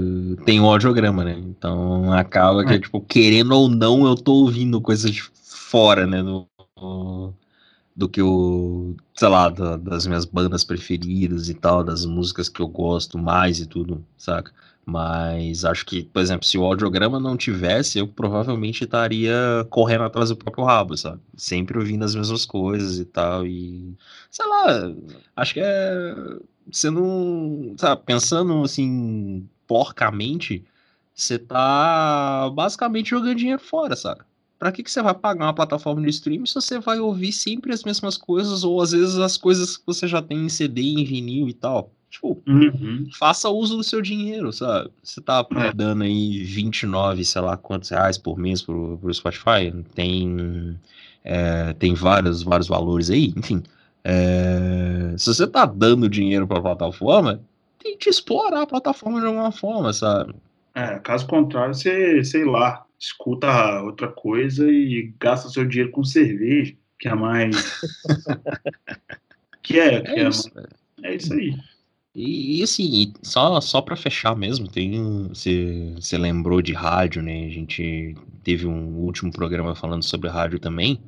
tem o audiograma, né? Então acaba que, tipo, querendo ou não, eu tô ouvindo coisas de fora, né? Do, do que o, sei lá, da- das minhas bandas preferidas e tal, das músicas que eu gosto mais e tudo, saca? Mas acho que, por exemplo, se o audiograma não tivesse, eu provavelmente estaria correndo atrás do próprio rabo, sabe? Sempre ouvindo as mesmas coisas e tal. E, sei lá, acho que é. Você não. Sabe, pensando assim, porcamente, você tá basicamente jogando dinheiro fora, saca? Pra que, que você vai pagar uma plataforma de streaming se você vai ouvir sempre as mesmas coisas, ou às vezes as coisas que você já tem em CD, em vinil e tal? Tipo, faça uso do seu dinheiro, sabe? Você tá É. dando aí 29, sei lá quantos reais por mês pro, pro Spotify, tem, é, tem vários, vários valores aí, enfim. É, se você tá dando dinheiro pra plataforma, tem que explorar a plataforma de alguma forma, sabe? É, caso contrário, você, sei lá, escuta outra coisa e gasta seu dinheiro com cerveja. que é mais. que é, que é, é, isso, é isso aí. E, e, assim, só, só para fechar mesmo, tem você, lembrou de rádio, né? A gente teve um último programa falando sobre rádio também.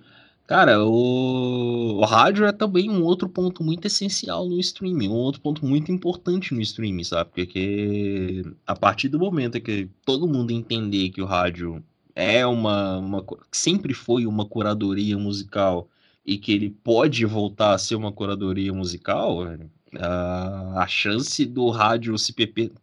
Cara, o, o rádio é também um outro ponto muito essencial no streaming, um outro ponto muito importante no streaming, sabe? Porque a partir do momento que todo mundo entender que o rádio é uma, uma sempre foi uma curadoria musical e que ele pode voltar a ser uma curadoria musical, a, a chance do rádio se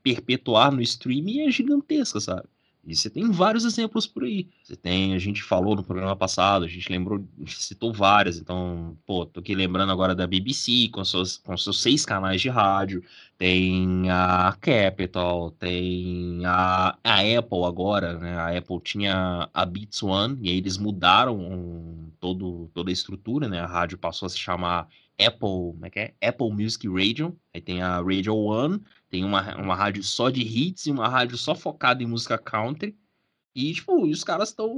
perpetuar no streaming é gigantesca, sabe? E você tem vários exemplos por aí. Você tem, a gente falou no programa passado, a gente lembrou, a gente citou várias. Então, pô, tô aqui lembrando agora da BBC com seus, com seus seis canais de rádio. Tem a Capital, tem a, a Apple agora, né? A Apple tinha a Beats One e aí eles mudaram todo, toda a estrutura, né? A rádio passou a se chamar Apple, como é que é? Apple Music Radio. Aí tem a Radio One tem uma, uma rádio só de hits e uma rádio só focada em música country. E, tipo, os caras estão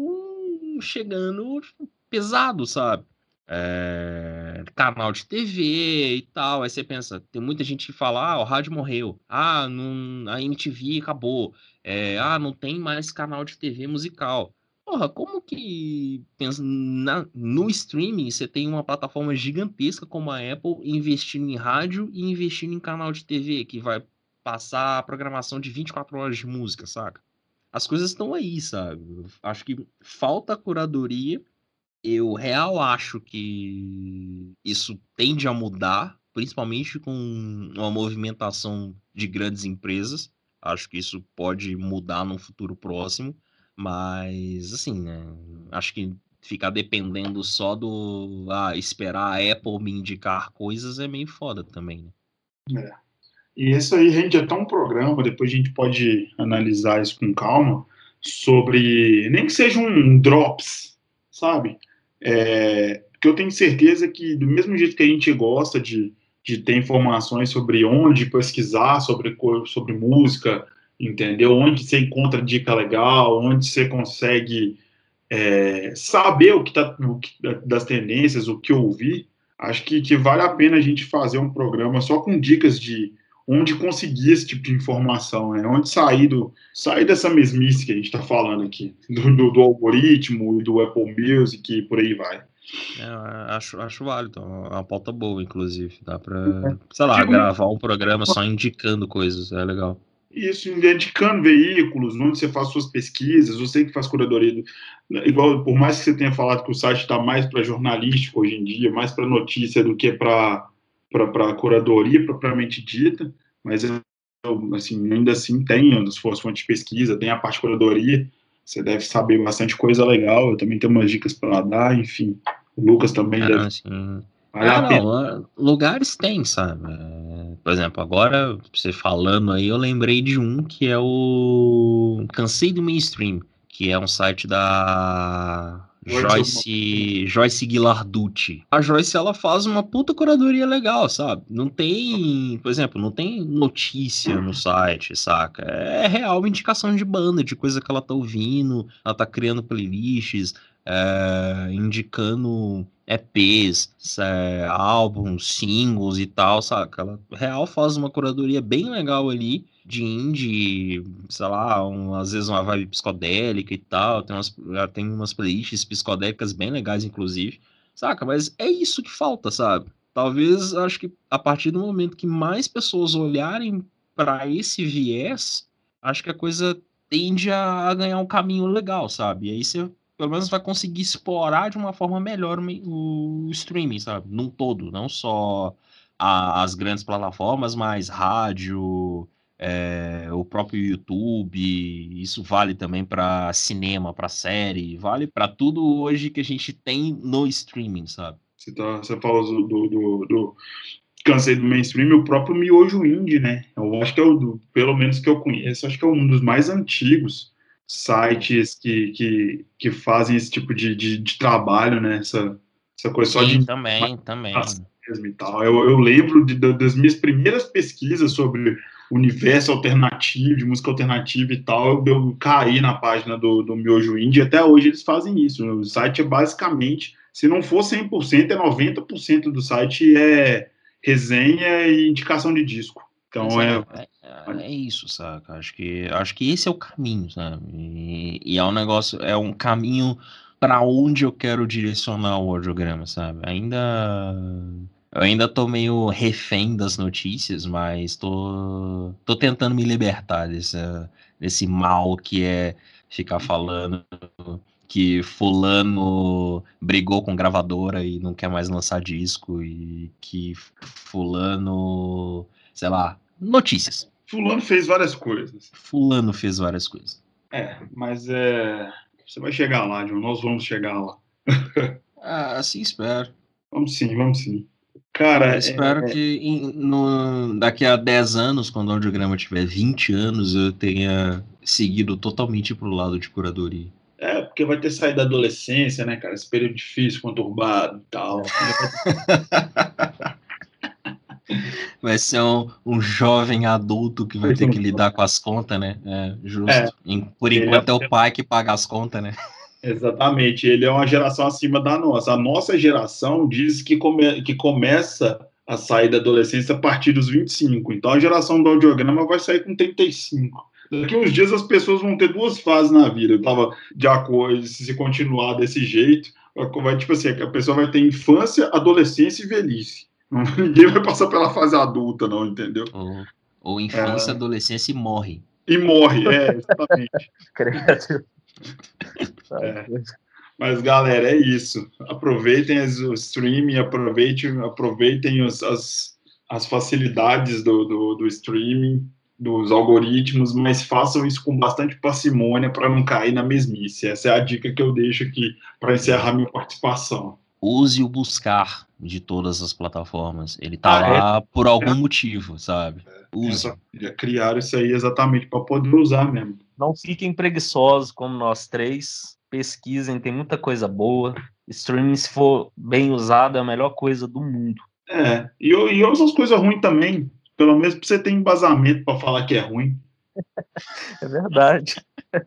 chegando tipo, pesado, sabe? É, canal de TV e tal. Aí você pensa, tem muita gente que fala, ah, o rádio morreu. Ah, não, a MTV acabou. É, ah, não tem mais canal de TV musical. Porra, como que pensa, na, no streaming você tem uma plataforma gigantesca como a Apple investindo em rádio e investindo em canal de TV que vai passar a programação de 24 horas de música, saca? As coisas estão aí, sabe? Acho que falta curadoria. Eu real acho que isso tende a mudar, principalmente com uma movimentação de grandes empresas. Acho que isso pode mudar no futuro próximo, mas assim, né? Acho que ficar dependendo só do ah, esperar a Apple me indicar coisas é meio foda também, né? É. E isso aí rende até um programa, depois a gente pode analisar isso com calma, sobre, nem que seja um drops, sabe? É, que eu tenho certeza que, do mesmo jeito que a gente gosta de, de ter informações sobre onde pesquisar sobre, sobre música, entendeu? Onde você encontra dica legal, onde você consegue é, saber o que, tá, o que das tendências, o que ouvir, acho que, que vale a pena a gente fazer um programa só com dicas de onde conseguir esse tipo de informação, né? onde sair, do, sair dessa mesmice que a gente está falando aqui, do, do, do, algoritmo e do Apple Music e por aí vai. É, acho, acho válido, é uma pauta boa, inclusive. Dá para, é. sei lá, Digo, gravar um programa só indicando coisas, é legal. Isso, indicando veículos, onde você faz suas pesquisas, você que faz curadoria. Igual, por mais que você tenha falado que o site está mais para jornalístico hoje em dia, mais para notícia do que para para curadoria propriamente dita, mas assim, ainda assim tem as suas fontes de pesquisa, tem a parte de curadoria, você deve saber bastante coisa legal, eu também tenho umas dicas para dar, enfim, o Lucas também ah, deve... Sim. Vale ah, não, lugares tem, sabe? Por exemplo, agora, você falando aí, eu lembrei de um que é o Cansei do Mainstream, que é um site da Joyce, Joyce Guilarducci. A Joyce, ela faz uma puta curadoria legal, sabe? Não tem, por exemplo, não tem notícia no site, saca? É real indicação de banda, de coisa que ela tá ouvindo, ela tá criando playlists, é, indicando EPs, é, álbuns, singles e tal, saca? Ela real faz uma curadoria bem legal ali de indie, sei lá, um, às vezes uma vibe psicodélica e tal. Tem umas, tem umas playlists psicodélicas bem legais, inclusive. Saca? Mas é isso que falta, sabe? Talvez, acho que a partir do momento que mais pessoas olharem para esse viés, acho que a coisa tende a, ganhar um caminho legal, sabe? E aí você pelo menos vai conseguir explorar de uma forma melhor o, streaming, sabe? Num todo, não só a, as grandes plataformas, mas rádio, é, o próprio YouTube, isso vale também para cinema, para série, vale para tudo hoje que a gente tem no streaming, sabe? Você, tá, você fala do, do, do, do cansei do mainstream, o próprio Miojo Indie, né? Eu acho que é o, do, pelo menos que eu conheço, acho que é um dos mais antigos sites que, que, que fazem esse tipo de, de, de trabalho, né? Essa, essa coisa só Sim, de. também, também. Mesmo e tal. Eu, eu lembro de, das minhas primeiras pesquisas sobre universo alternativo, de música alternativa e tal, eu, eu caí na página do, do Miojo Indie, até hoje eles fazem isso. O site é basicamente se não for 100%, é 90% do site é resenha e indicação de disco. Então é, é, é, isso, saca? Acho que, acho que esse é o caminho, sabe? E, e é um negócio, é um caminho para onde eu quero direcionar o audiograma, sabe? Ainda eu ainda tô meio refém das notícias, mas tô, tô tentando me libertar desse, desse mal que é ficar falando que fulano brigou com gravadora e não quer mais lançar disco e que fulano, sei lá, notícias. Fulano fez várias coisas. Fulano fez várias coisas. É, mas é, você vai chegar lá, John. Nós vamos chegar lá. ah, assim espero. Vamos sim, vamos sim. Cara, eu espero é... que em, no, daqui a 10 anos, quando o audiograma tiver 20 anos, eu tenha seguido totalmente pro lado de curadoria. É, porque vai ter saído da adolescência, né, cara? Esse período difícil, conturbado e tal. Vai ser um, um jovem adulto que vai ter que lidar com as contas, né? É, justo. É, Por enquanto é... é o pai que paga as contas, né? Exatamente, ele é uma geração acima da nossa. A nossa geração diz que, come, que começa a sair da adolescência a partir dos 25. Então a geração do audiograma vai sair com 35. Daqui uns dias as pessoas vão ter duas fases na vida. Eu tava de acordo, se continuar desse jeito, vai tipo assim, a pessoa vai ter infância, adolescência e velhice. Ninguém vai passar pela fase adulta, não, entendeu? Ou, ou infância, é... adolescência e morre. E morre, é, exatamente. É. Mas, galera, é isso. Aproveitem as, o streaming, aproveitem, aproveitem os, as, as facilidades do, do, do streaming, dos algoritmos, mas façam isso com bastante parcimônia para não cair na mesmice. Essa é a dica que eu deixo aqui para encerrar minha participação. Use o buscar de todas as plataformas. Ele tá ah, é? lá é? por algum é. motivo, sabe? Use. Criaram isso aí exatamente para poder usar mesmo. Não fiquem preguiçosos como nós três. Pesquisem, tem muita coisa boa. Streaming, se for bem usado, é a melhor coisa do mundo. É, e, e outras coisas ruins também. Pelo menos pra você ter embasamento para falar que é ruim. É verdade.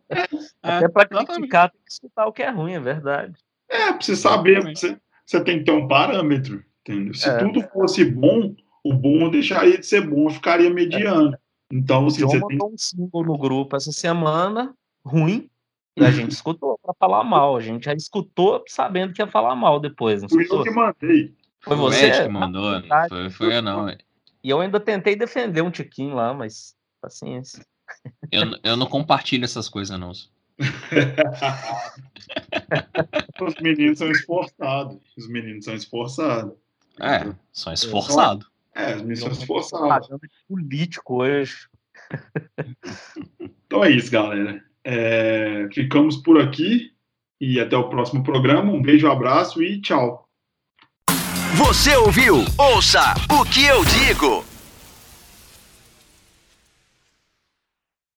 É, Até para criticar, tem que escutar o que é ruim, é verdade. É, pra você saber, você, você tem que ter um parâmetro. Entendeu? Se é. tudo fosse bom, o bom deixaria de ser bom, ficaria mediano. É. Então, assim, você tem... um símbolo no grupo essa semana, ruim, e a gente escutou para falar mal. A gente já escutou sabendo que ia falar mal depois. Não Fui eu que mandei. Foi você que mandou, verdade, foi, foi eu não. E eu ainda tentei defender um tiquinho lá, mas paciência. Eu, eu não compartilho essas coisas, não. Os meninos são esforçados. Os meninos são esforçados. É, são esforçados. É, as missões forçadas. político hoje. então é isso, galera. É, ficamos por aqui e até o próximo programa. Um beijo, um abraço e tchau. Você ouviu? Ouça o que eu digo.